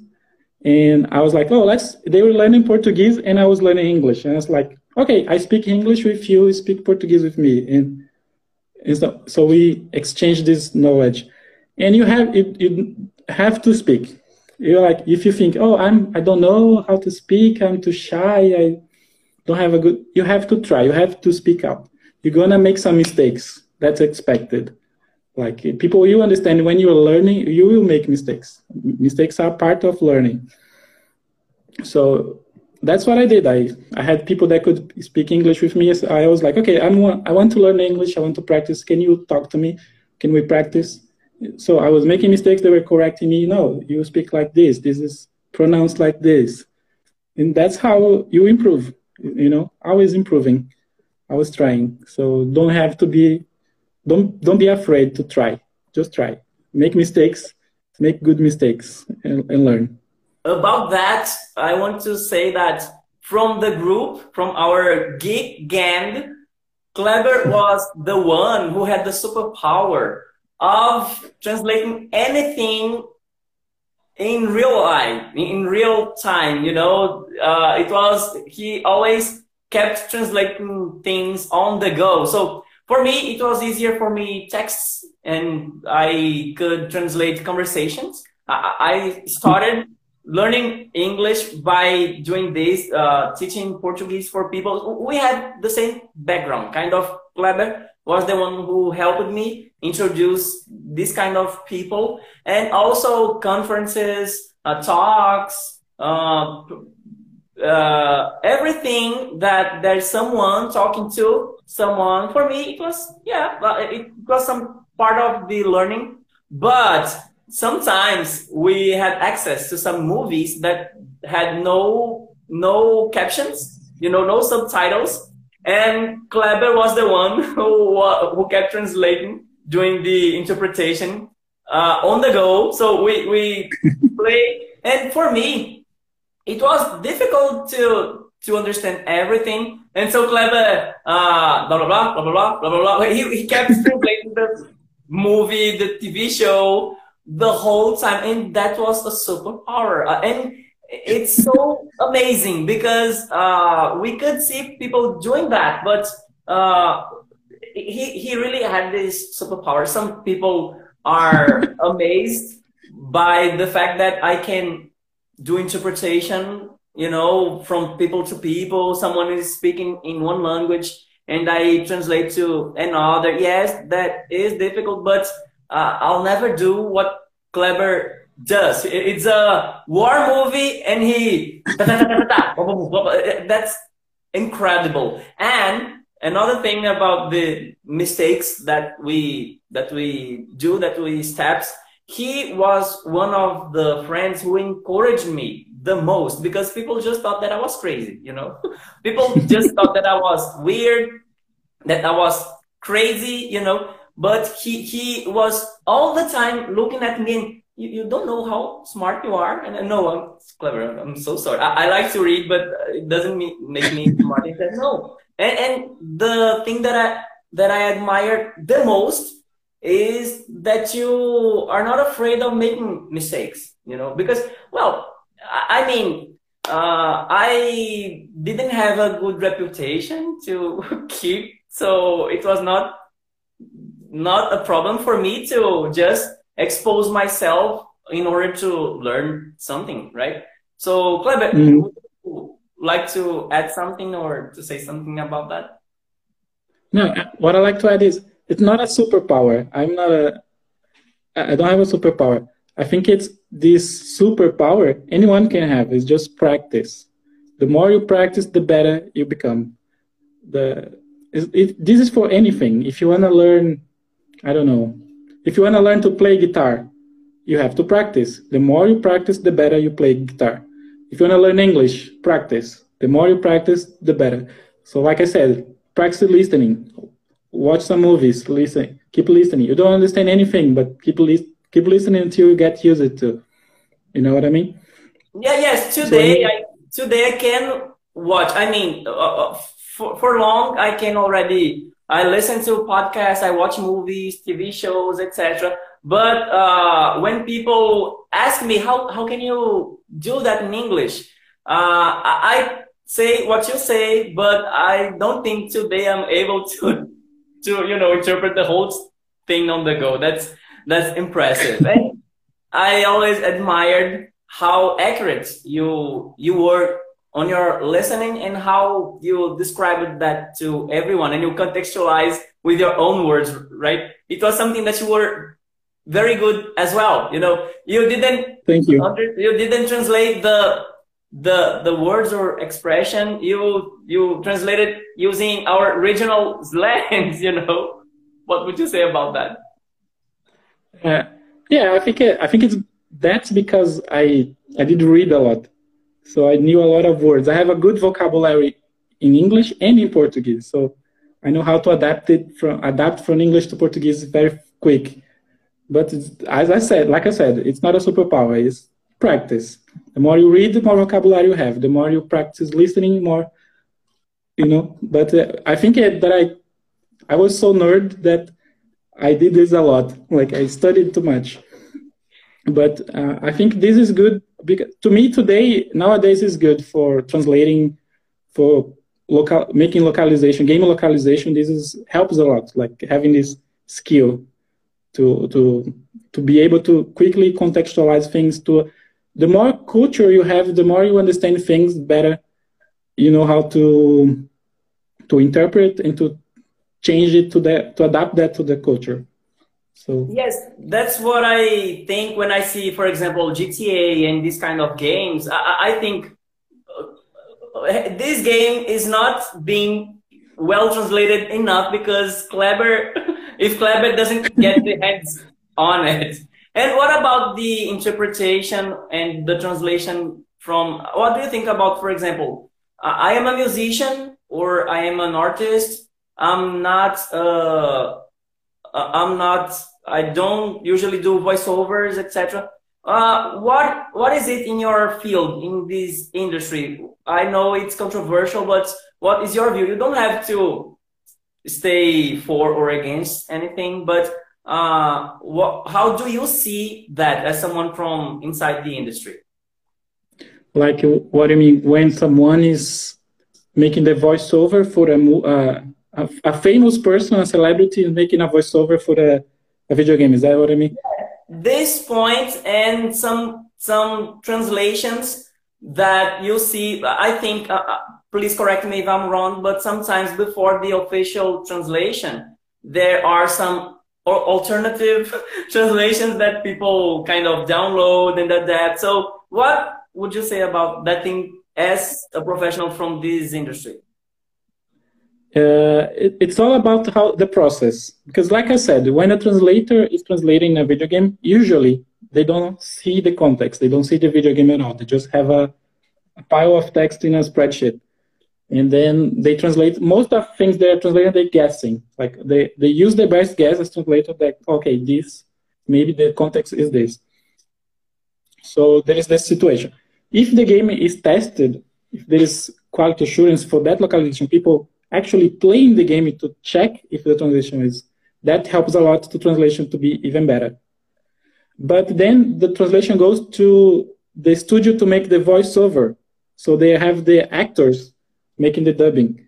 and I was like, oh, let's. They were learning Portuguese, and I was learning English, and I was like, okay, I speak English with you, you speak Portuguese with me, and, and so, so we exchange this knowledge. And you have you, you have to speak you're like if you think oh i'm i don't know how to speak i'm too shy i don't have a good you have to try you have to speak up you're gonna make some mistakes that's expected like people you understand when you're learning you will make mistakes mistakes are part of learning so that's what i did i i had people that could speak english with me i was like okay i'm i want to learn english i want to practice can you talk to me can we practice so I was making mistakes. They were correcting me. No, you speak like this. This is pronounced like this, and that's how you improve. You know, always improving. I was trying. So don't have to be, don't don't be afraid to try. Just try. Make mistakes. Make good mistakes and, and learn. About that, I want to say that from the group, from our geek gang, Kleber was the one who had the superpower of translating anything in real life, in real time. You know, uh, it was he always kept translating things on the go. So for me, it was easier for me texts, and I could translate conversations. I, I started learning English by doing this, uh, teaching Portuguese for people. We had the same background, kind of clever was the one who helped me introduce this kind of people and also conferences, uh, talks, uh, uh, everything that there's someone talking to someone. For me, it was, yeah, it was some part of the learning, but sometimes we had access to some movies that had no, no captions, you know, no subtitles and Kleber was the one who who kept translating doing the interpretation uh, on the go. So we we play, and for me, it was difficult to to understand everything. And so clever, uh, blah blah blah blah blah blah blah blah. He he kept translating the movie, the TV show, the whole time, and that was a superpower. Uh, and it's so amazing because uh, we could see people doing that, but uh, he he really had this superpower. Some people are amazed by the fact that I can do interpretation, you know, from people to people. Someone is speaking in one language and I translate to another. Yes, that is difficult, but uh, I'll never do what Kleber does. It's a war movie and he, that's incredible. And another thing about the mistakes that we, that we do, that we steps, he was one of the friends who encouraged me the most because people just thought that I was crazy, you know? people just thought that I was weird, that I was crazy, you know? But he, he was all the time looking at me and you, you don't know how smart you are. And I know I'm clever. I'm so sorry. I, I like to read, but it doesn't mean, make me smart. He said, no. And, and the thing that I, that I admire the most is that you are not afraid of making mistakes, you know, because, well, I mean, uh, I didn't have a good reputation to keep, so it was not not a problem for me to just expose myself in order to learn something, right? So, Kleber, mm-hmm. would you like to add something or to say something about that? No, what I like to add is it's not a superpower. I'm not a. I don't have a superpower. I think it's this superpower anyone can have. It's just practice. The more you practice, the better you become. The it, it, this is for anything. If you want to learn, I don't know. If you want to learn to play guitar, you have to practice. The more you practice, the better you play guitar. If you want to learn English, practice. The more you practice, the better. So, like I said, practice listening. Watch some movies. Listen. Keep listening. You don't understand anything, but keep listening keep listening until you get used to. You know what I mean? Yeah. Yes. Today, so, I today I can watch. I mean, uh, uh, for for long I can already. I listen to podcasts. I watch movies, TV shows, etc. But uh, when people ask me how how can you do that in English, uh, I say what you say, but I don't think today I'm able to to you know interpret the whole thing on the go. That's that's impressive. and I always admired how accurate you you were on your listening and how you described that to everyone and you contextualize with your own words, right? It was something that you were very good as well. You know, you didn't thank you. Under, you didn't translate the the the words or expression. You you translated using our regional slangs. You know, what would you say about that? Uh, yeah, I think it, I think it's that's because I I did read a lot, so I knew a lot of words. I have a good vocabulary in English and in Portuguese, so I know how to adapt it from adapt from English to Portuguese very quick. But as I said, like I said, it's not a superpower. It's practice. The more you read, the more vocabulary you have. The more you practice listening, more you know. But uh, I think it, that I I was so nerd that I did this a lot. Like I studied too much. But uh, I think this is good because to me today nowadays is good for translating, for local making localization, game localization. This is helps a lot. Like having this skill to to to be able to quickly contextualize things. To the more culture you have, the more you understand things better. You know how to to interpret and to change it to the to adapt that to the culture. So yes, that's what I think when I see, for example, GTA and these kind of games. I, I think uh, this game is not being well translated enough because Kleber, if Kleber doesn't get the hands on it. And what about the interpretation and the translation from, what do you think about, for example, I am a musician or I am an artist I'm not uh, I'm not. I don't usually do voiceovers, etc. Uh, what what is it in your field in this industry? I know it's controversial, but what is your view? You don't have to stay for or against anything, but uh, what, how do you see that as someone from inside the industry? Like what I mean when someone is making the voiceover for a uh, a, a, famous person, a celebrity, is making a voiceover for a, a video game. Is that what I mean? This point and some some translations that you see. I think. Uh, uh, please correct me if I'm wrong, but sometimes before the official translation, there are some alternative translations that people kind of download and that, that. So, what would you say about that thing as a professional from this industry? Uh, it, it's all about how the process. Because, like I said, when a translator is translating a video game, usually they don't see the context. They don't see the video game at all. They just have a, a pile of text in a spreadsheet and then they translate most of things they're translating they're guessing like they, they use the best guess as translator that okay this maybe the context is this so there is this situation if the game is tested if there is quality assurance for that localization people actually playing the game to check if the translation is that helps a lot to translation to be even better but then the translation goes to the studio to make the voiceover so they have the actors making the dubbing.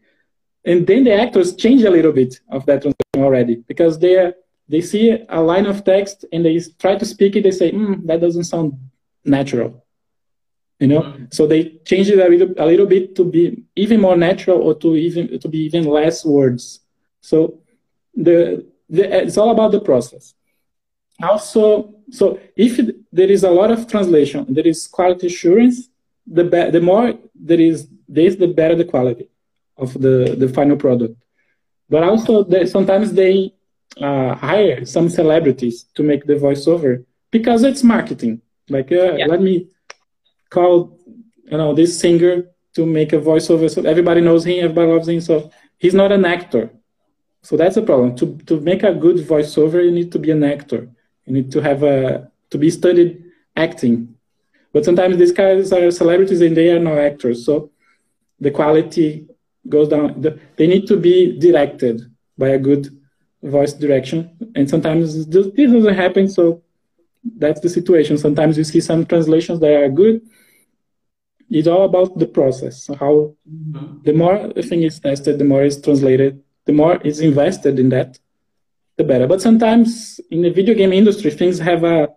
And then the actors change a little bit of that translation already because they they see a line of text and they try to speak it. They say, mm, that doesn't sound natural, you know. Mm-hmm. So they change it a little, a little bit to be even more natural or to even to be even less words. So the, the it's all about the process. Also, so if there is a lot of translation, there is quality assurance. The be- the more there is this, the better the quality of the, the final product. But also, they, sometimes they uh, hire some celebrities to make the voiceover because it's marketing. Like, uh, yeah. let me call you know this singer to make a voiceover so everybody knows him, everybody loves him. So he's not an actor. So that's a problem. To to make a good voiceover, you need to be an actor. You need to have a to be studied acting. But sometimes these guys are celebrities and they are not actors. So the quality goes down. The, they need to be directed by a good voice direction. And sometimes this doesn't happen. So that's the situation. Sometimes you see some translations that are good. It's all about the process. How mm-hmm. the more a thing is tested, the more it's translated, the more is invested in that, the better. But sometimes in the video game industry, things have a,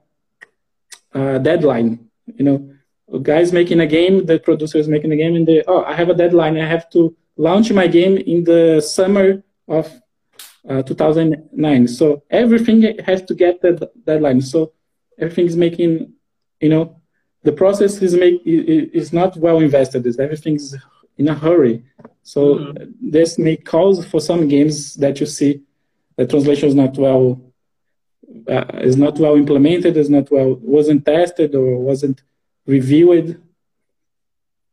a deadline. You know, a guys making a game, the producer is making a game, and they, oh, I have a deadline. I have to launch my game in the summer of uh, 2009. So everything has to get that deadline. So everything is making, you know, the process is make is not well invested. Everything's in a hurry. So mm-hmm. this may cause for some games that you see the translation is not well uh, is not well implemented, is not well wasn't tested or wasn't reviewed.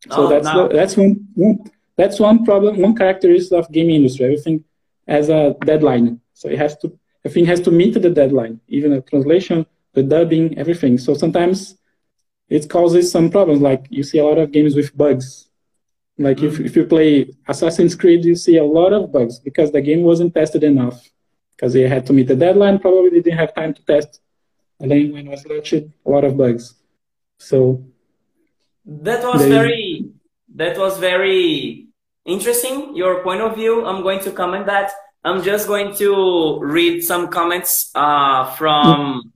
So oh, that's no. the, that's one, one, that's one problem, one characteristic of game industry. Everything has a deadline, so it has to everything has to meet the deadline, even the translation, the dubbing, everything. So sometimes it causes some problems. Like you see a lot of games with bugs. Like mm-hmm. if, if you play Assassin's Creed, you see a lot of bugs because the game wasn't tested enough. Because they had to meet the deadline, probably they didn't have time to test. And then when it was launched, a lot of bugs. So that was they, very that was very interesting. Your point of view. I'm going to comment that. I'm just going to read some comments uh, from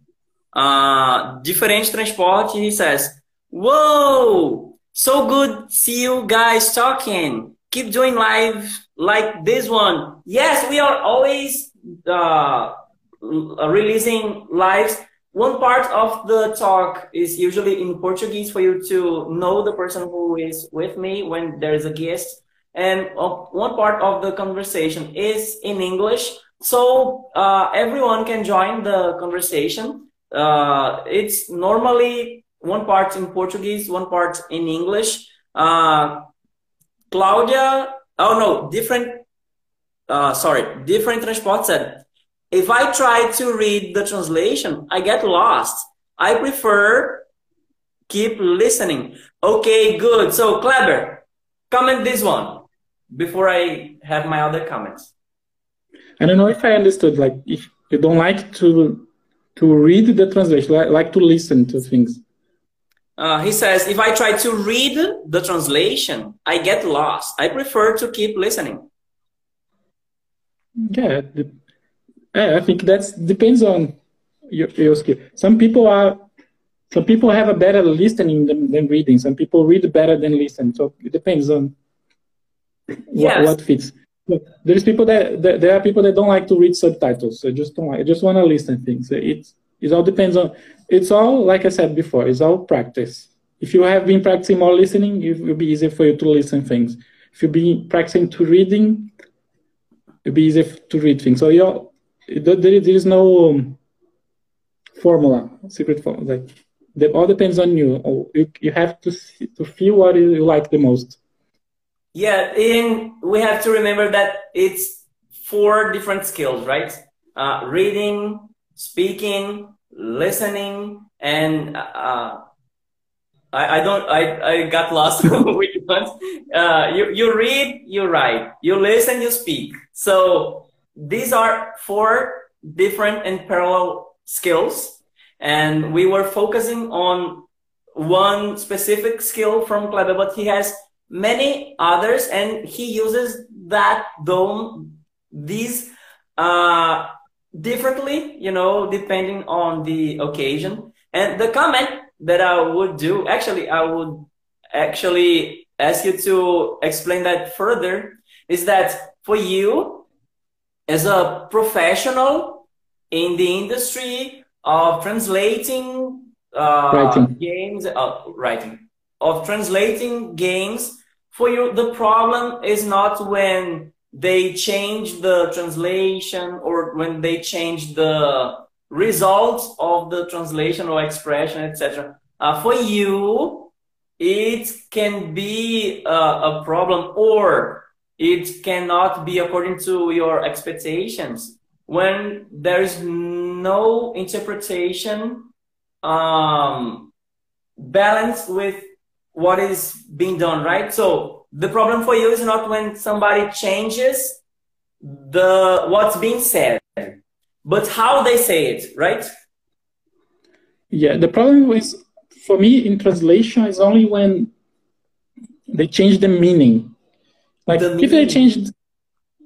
uh, Diferente Transporte. He says, "Whoa, so good see you guys talking. Keep doing live like this one. Yes, we are always uh, releasing lives one part of the talk is usually in Portuguese for you to know the person who is with me when there is a guest. And one part of the conversation is in English. So uh, everyone can join the conversation. Uh, it's normally one part in Portuguese, one part in English. Uh, Claudia, oh no, different, uh, sorry, different transport said, if I try to read the translation, I get lost. I prefer keep listening. Okay, good. So Kleber, comment this one before I have my other comments. I don't know if I understood. Like, if you don't like to to read the translation, like, like to listen to things. Uh, he says, if I try to read the translation, I get lost. I prefer to keep listening. Yeah, the, I think that depends on your, your skill. Some people are, some people have a better listening than, than reading. Some people read better than listen. So it depends on yes. what, what fits. There's people that, that, there are people that don't like to read subtitles. So just don't like, just want to listen things. It it all depends on. It's all like I said before. It's all practice. If you have been practicing more listening, it will be easier for you to listen things. If you've been practicing to reading, it'll be easier to read things. So you there, there is no um, formula, secret formula. Like it all depends on you. You, you have to to feel what you like the most. Yeah, and we have to remember that it's four different skills, right? Uh, reading, speaking, listening, and uh, I, I don't I, I got lost which ones. Uh, you you read, you write, you listen, you speak. So these are four different and parallel skills, and we were focusing on one specific skill from Kleber, but he has many others, and he uses that dome these uh, differently, you know, depending on the occasion. And the comment that I would do, actually, I would actually ask you to explain that further, is that for you, as a professional in the industry of translating uh, games, uh, writing, of translating games for you. The problem is not when they change the translation or when they change the results of the translation or expression etc uh, for you it can be a, a problem or it cannot be according to your expectations. When there is no interpretation um, balanced with what is being done, right? So the problem for you is not when somebody changes the what's being said, but how they say it, right? Yeah, the problem is for me in translation is only when they change the meaning. Like the if meaning. they change,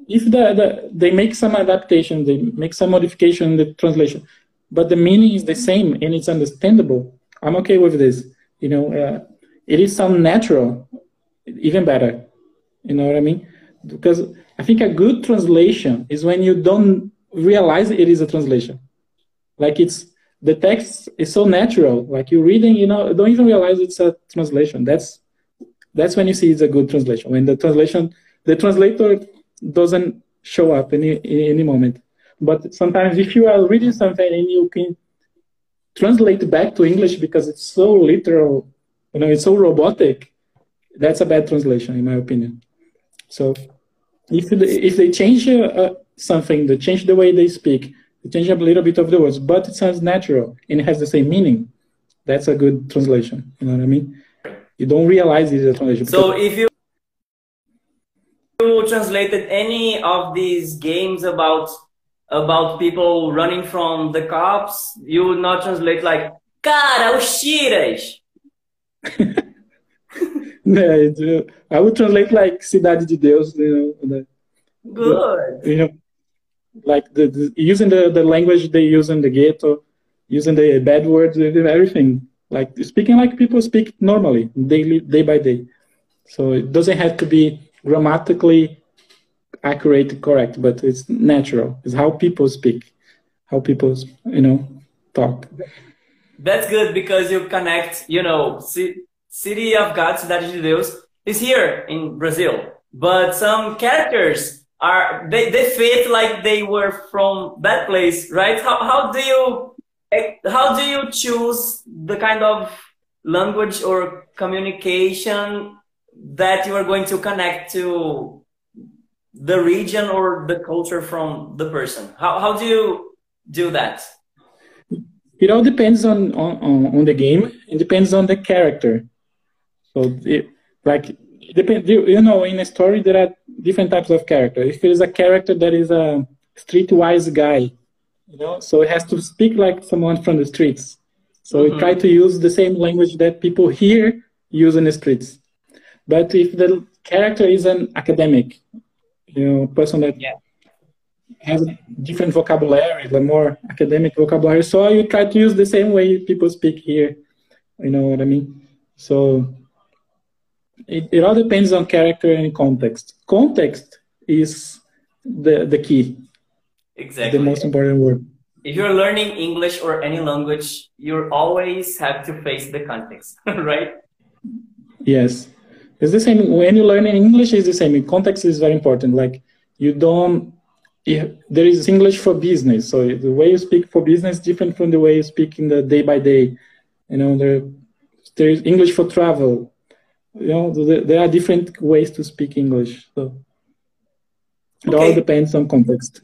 if the, the they make some adaptation, they make some modification in the translation, but the meaning is the same and it's understandable. I'm okay with this. You know, uh, it is sound natural, even better. You know what I mean? Because I think a good translation is when you don't realize it is a translation. Like it's the text is so natural. Like you're reading, you know, don't even realize it's a translation. That's that's when you see it's a good translation. When the translation, the translator doesn't show up any any moment. But sometimes if you are reading something and you can translate back to English because it's so literal you know, it's so robotic. That's a bad translation, in my opinion. So, if they, if they change uh, something, they change the way they speak, they change a little bit of the words, but it sounds natural and it has the same meaning. That's a good translation. You know what I mean? You don't realize it's a translation. So if you you translated any of these games about about people running from the cops, you would not translate like cara, os tiras. yeah, I would translate like Cidade de Deus, you know. The, Good. The, you know, like the, the, using the, the language they use in the ghetto, using the bad words, everything. Like speaking like people speak normally, daily, day by day. So it doesn't have to be grammatically accurate, correct, but it's natural. It's how people speak, how people, you know, talk. That's good because you connect, you know, City of God, Cidade de Deus is here in Brazil. But some characters are, they, they fit like they were from that place, right? How, how do you, how do you choose the kind of language or communication that you are going to connect to the region or the culture from the person? How, how do you do that? It all depends on, on, on the game. It depends on the character. So, it, like, depend, you, you know, in a story, there are different types of character. If it is a character that is a streetwise guy, you know, so it has to speak like someone from the streets. So mm-hmm. we try to use the same language that people here use in the streets. But if the character is an academic, you know, person that yeah. Has a different vocabulary, the more academic vocabulary, so you try to use the same way people speak here. You know what I mean? So it, it all depends on character and context. Context is the the key. Exactly. The most important word. If you're learning English or any language, you always have to face the context, right? Yes. It's the same when you learn in English. It's the same. Context is very important. Like you don't. There is English for business, so the way you speak for business is different from the way you speak in the day by day. You know, there there is English for travel. You know, there, there are different ways to speak English. So it okay. all depends on context.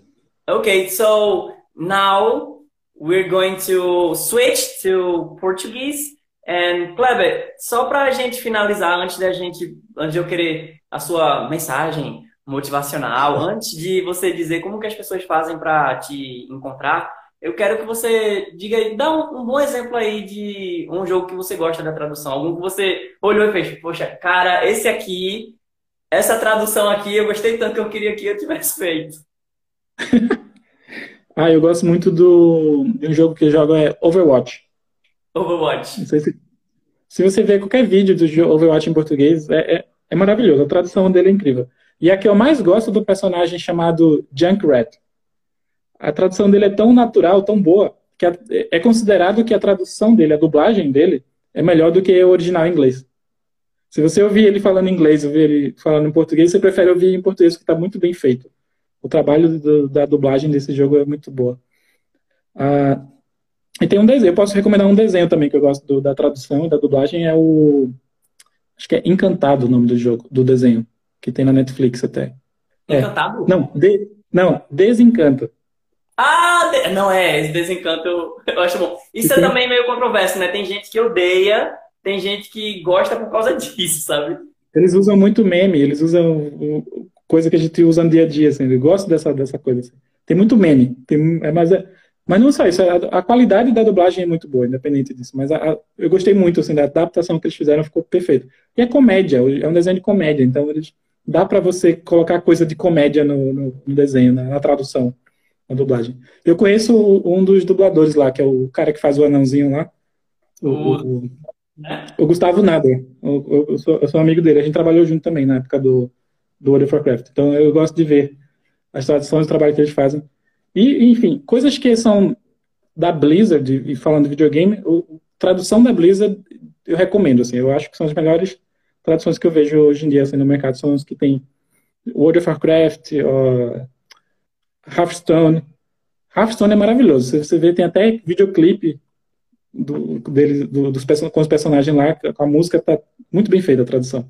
Okay, so now we're going to switch to Portuguese. And, Kleber, só para a gente finalizar, antes da gente, antes de eu querer a sua mensagem motivacional, antes de você dizer como que as pessoas fazem para te encontrar, eu quero que você diga aí, dá um, um, bom exemplo aí de um jogo que você gosta da tradução, algum que você olhou e fez, poxa, cara, esse aqui, essa tradução aqui, eu gostei tanto que eu queria que eu tivesse feito. ah, eu gosto muito do de um jogo que eu jogo é Overwatch. Overwatch. Se, se, você ver qualquer vídeo do Overwatch em português, é, é, é, maravilhoso. A tradução dele é incrível. E a que eu mais gosto do personagem chamado Junkrat. A tradução dele é tão natural, tão boa, que é considerado que a tradução dele, a dublagem dele, é melhor do que o original em inglês. Se você ouvir ele falando em inglês, ouvir ele falando em português, você prefere ouvir em português, que está muito bem feito. O trabalho do, da dublagem desse jogo é muito boa. Ah, e tem um desenho, eu posso recomendar um desenho também que eu gosto do, da tradução e da dublagem, é o. Acho que é Encantado o nome do jogo, do desenho, que tem na Netflix até. É. Encantado? É. Não, de, não, Desencanto. Ah, de, não é, esse Desencanto eu, eu acho bom. Isso é também meio controverso, né? Tem gente que odeia, tem gente que gosta por causa disso, sabe? Eles usam muito meme, eles usam coisa que a gente usa no dia a dia, assim, eu gosto dessa, dessa coisa. Assim. Tem muito meme, tem, é, mas é, mas não só isso, a, a, qualidade da dublagem é muito boa, independente disso. Mas a, a, eu gostei muito assim, da adaptação que eles fizeram, ficou perfeito. E é comédia, é um desenho de comédia, então eles, dá para você colocar coisa de comédia no, no, no desenho, na, na, tradução, na dublagem. Eu conheço um dos dubladores lá, que é o cara que faz o anãozinho lá, o, o, o, o Gustavo Nader. Eu, eu, sou, eu sou amigo dele, a gente trabalhou junto também na época do, do World of Warcraft. Então eu gosto de ver as traduções do trabalho que eles fazem. E, enfim, coisas que são da Blizzard, e falando de videogame, o, tradução da Blizzard eu recomendo, assim, eu acho que são as melhores traduções que eu vejo hoje em dia assim, no mercado, são as que tem World of Warcraft, uh, Hearthstone. É maravilhoso, você vê, tem até videoclipe do, dele, do, dos, com os personagens lá, com a música tá muito bem feita a tradução.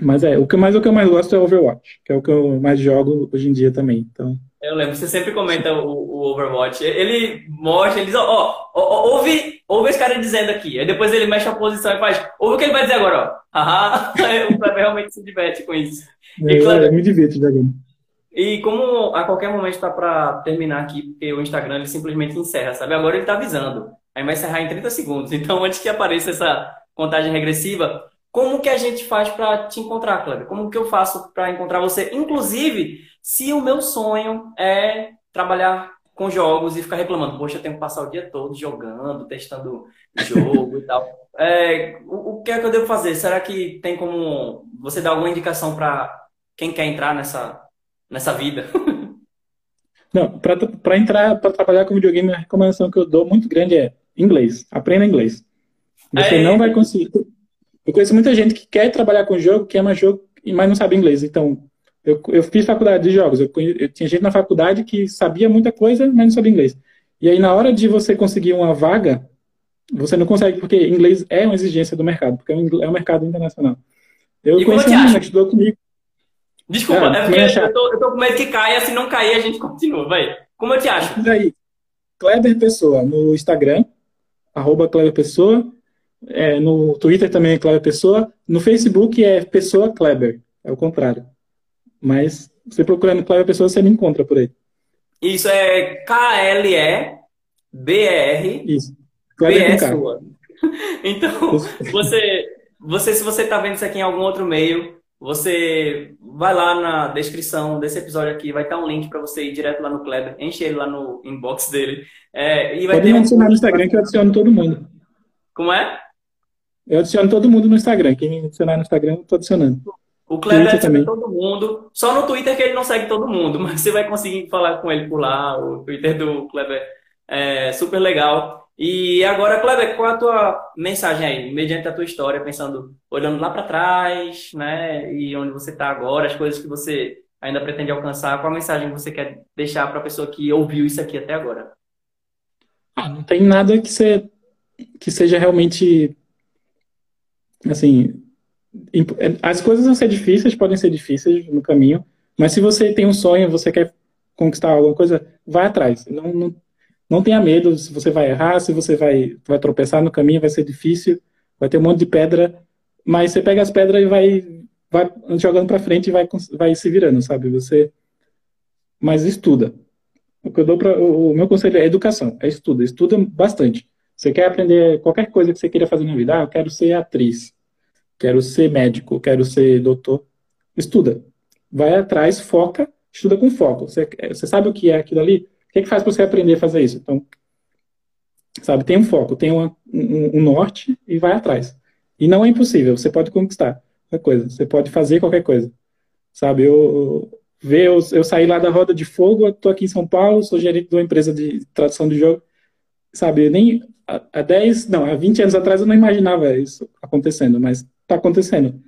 Mas é, o que mais o que eu mais gosto é Overwatch, que é o que eu mais jogo hoje em dia também. Então, eu lembro, você sempre comenta o, o Overwatch. Ele mostra, ele diz, ó, ó, ouve, ouve esse cara dizendo aqui. Aí depois ele mexe a posição e faz, ouve o que ele vai dizer agora, ó. Aham, o Kleber realmente se diverte com isso. E, Kleber, me divirto jogando. E como a qualquer momento está para terminar aqui, porque o Instagram ele simplesmente encerra, sabe? Agora ele está avisando. Aí vai encerrar em 30 segundos. Então, antes que apareça essa contagem regressiva, como que a gente faz para te encontrar, Kleber? Como que eu faço para encontrar você? Inclusive, se o meu sonho é trabalhar com jogos e ficar reclamando, poxa, eu tenho que passar o dia todo jogando, testando jogo e tal. É, o, o, que é que eu devo fazer? Será que tem como você dar alguma indicação para quem quer entrar nessa, nessa vida? Não, para entrar, para trabalhar com videogame, a recomendação que eu dou muito grande é inglês. Aprenda inglês. Você é... não vai conseguir. Eu conheço muita gente que quer trabalhar com jogo, que ama jogo, mas não sabe inglês. Então, eu, eu fiz faculdade de jogos. Eu, eu, tinha gente na faculdade que sabia muita coisa, mas não sabia inglês. E aí, na hora de você conseguir uma vaga, você não consegue, porque inglês é uma exigência do mercado, porque é um, é um mercado internacional. Eu e conheci uma menina que estudou comigo. Desculpa, ah, é porque eu tô, eu tô, com medo que caia, se não cair a gente continua, vai. Como eu te acho? E aí, Kleber Pessoa, no Instagram, arroba Kleber Pessoa, é, no Twitter também é Kleber Pessoa, no Facebook é Pessoa Kleber, é o contrário. Mas você procurando Kleber Pessoa, você me encontra por aí. Isso é K-L-E-B-R. Isso. Kleber Pessoa. Então, você, você, se você está vendo isso aqui em algum outro meio, você vai lá na descrição desse episódio aqui, vai estar um link para você ir direto lá no Kleber, enche ele lá no inbox dele. É, e vai Pode ter me adicionar um... no Instagram que eu adiciono todo mundo. Como é? Eu adiciono todo mundo no Instagram. Quem me adicionar no Instagram, eu tô adicionando. O Kleber adiciona todo mundo. Só no Twitter que ele não segue todo mundo, mas você vai conseguir falar com ele por lá. O Twitter do Kleber é super legal. E agora, Kleber, qual a tua mensagem aí, mediante a tua história, pensando, olhando lá para trás, né, e onde você está agora, as coisas que você ainda pretende alcançar, qual a mensagem você quer deixar para a pessoa que ouviu isso aqui até agora? Ah, não tem nada que, você, que seja realmente, assim, as coisas vão ser difíceis, podem ser difíceis no caminho, mas se você tem um sonho, você quer conquistar alguma coisa, vai atrás. Não, não, não tenha medo se você vai errar, se você vai, vai tropeçar no caminho, vai ser difícil, vai ter um monte de pedra, mas você pega as pedras e vai, vai jogando para frente e vai, vai se virando, sabe? Você, mas estuda. O que eu dou para o meu conselho é educação, é estuda, estuda bastante. Você quer aprender qualquer coisa que você queira fazer na vida? Ah, eu quero ser atriz, quero ser médico, quero ser doutor. Estuda, vai atrás, foca, estuda com foco. Você, você sabe o que é aquilo ali? que, que faz você aprender a fazer isso? Então, sabe, tem um foco, tem uma, um, um, norte e vai atrás. E não é impossível, você pode conquistar qualquer coisa, você pode fazer qualquer coisa. Sabe, eu, eu, eu saí lá da roda de fogo, estou aqui em São Paulo, sou gerente de uma empresa de tradução de jogo. Sabe, nem há 10, não, há 20 anos atrás eu não imaginava isso acontecendo, mas está acontecendo.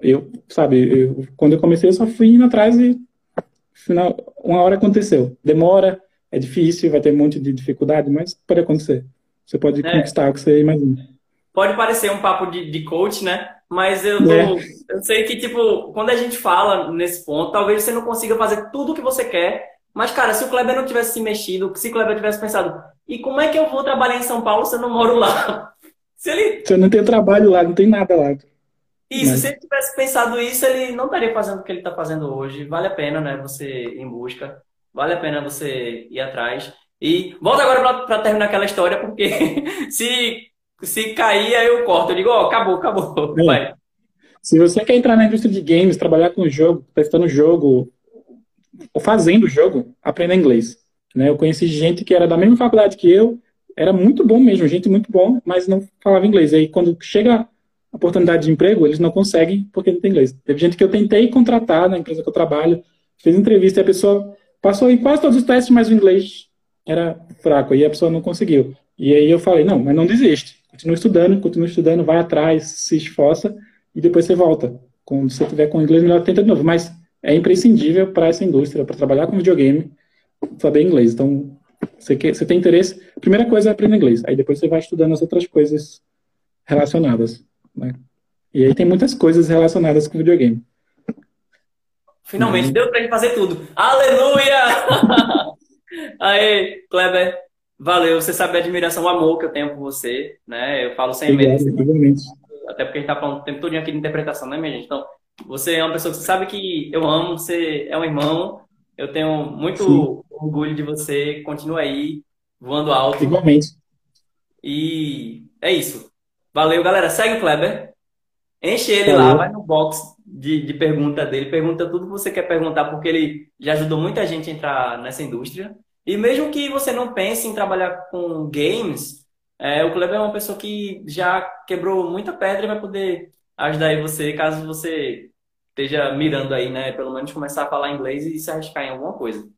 Eu, sabe, eu, quando eu comecei eu só fui indo atrás e final, uma hora aconteceu. Demora, é difícil, vai ter um monte de dificuldade, mas pode acontecer. Você pode é. conquistar o que você imagina. Pode parecer um papo de, de coach, né? Mas eu, tô, é. eu sei que, tipo, quando a gente fala nesse ponto, talvez você não consiga fazer tudo o que você quer. Mas, cara, se o Kleber não tivesse se mexido, se o Kleber tivesse pensado, e como é que eu vou trabalhar em São Paulo se eu não moro lá? Se ele. Você não tem trabalho lá, não tem nada lá. Isso, Mas... se ele tivesse pensado isso, ele não estaria fazendo o que ele está fazendo hoje. Vale a pena, né? Você ir em busca. Vale a pena você ir atrás. E volta agora para terminar aquela história, porque se, se cair, aí eu corto. Eu digo, ó, oh, acabou, acabou. É. Vai. Se você quer entrar na indústria de games, trabalhar com o jogo, testando o jogo, ou fazendo o jogo, aprenda inglês. Né? Eu conheci gente que era da mesma faculdade que eu, era muito bom mesmo, gente muito bom, mas não falava inglês. Aí, quando chega a oportunidade de emprego, eles não conseguem porque não tem inglês. Teve gente que eu tentei contratar na empresa que eu trabalho, fez entrevista e a pessoa Passou em quase todos os testes, mas o inglês era fraco e a pessoa não conseguiu. E aí eu falei, não, mas não desiste. Continua estudando, continua estudando, vai atrás, se esforça e depois você volta. Quando você tiver com inglês, melhor tenta de novo. Mas é imprescindível para essa indústria, para trabalhar com videogame, saber inglês. Então, você, quer, você tem interesse, primeira coisa é aprender inglês. Aí depois você vai estudando as outras coisas relacionadas. Né? E aí tem muitas coisas relacionadas com videogame. Finalmente, uhum. deu pra gente fazer tudo. Aleluia! Aí, Kleber, valeu. Você sabe a admiração, o amor que eu tenho por você, né? Eu falo sem medo. Até porque a gente tá falando o tempo todo aqui de interpretação, né, minha gente? Então, você é uma pessoa que você sabe que eu amo, você é um irmão. Eu tenho muito Sim. orgulho de você. Continua aí, voando alto. Igualmente. E é isso. Valeu, galera. Segue o Kleber. Enche ele Valeu. lá, vai no box de, de pergunta dele, pergunta tudo que você quer perguntar, porque ele já ajudou muita gente a entrar nessa indústria. E mesmo que você não pense em trabalhar com games, é, o Kleber é uma pessoa que já quebrou muita pedra e vai poder ajudar aí você, caso você esteja mirando aí, né? Pelo menos começar a falar inglês e se arriscar em alguma coisa.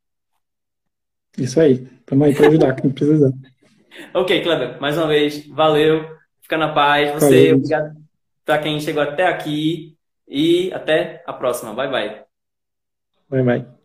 Isso aí. Tamo aí para ajudar quem precisar. ok, Kleber, mais uma vez, valeu. Fica na paz. Você, valeu. obrigado para quem chegou até aqui. E até a próxima. Bye, bye. Bye, bye.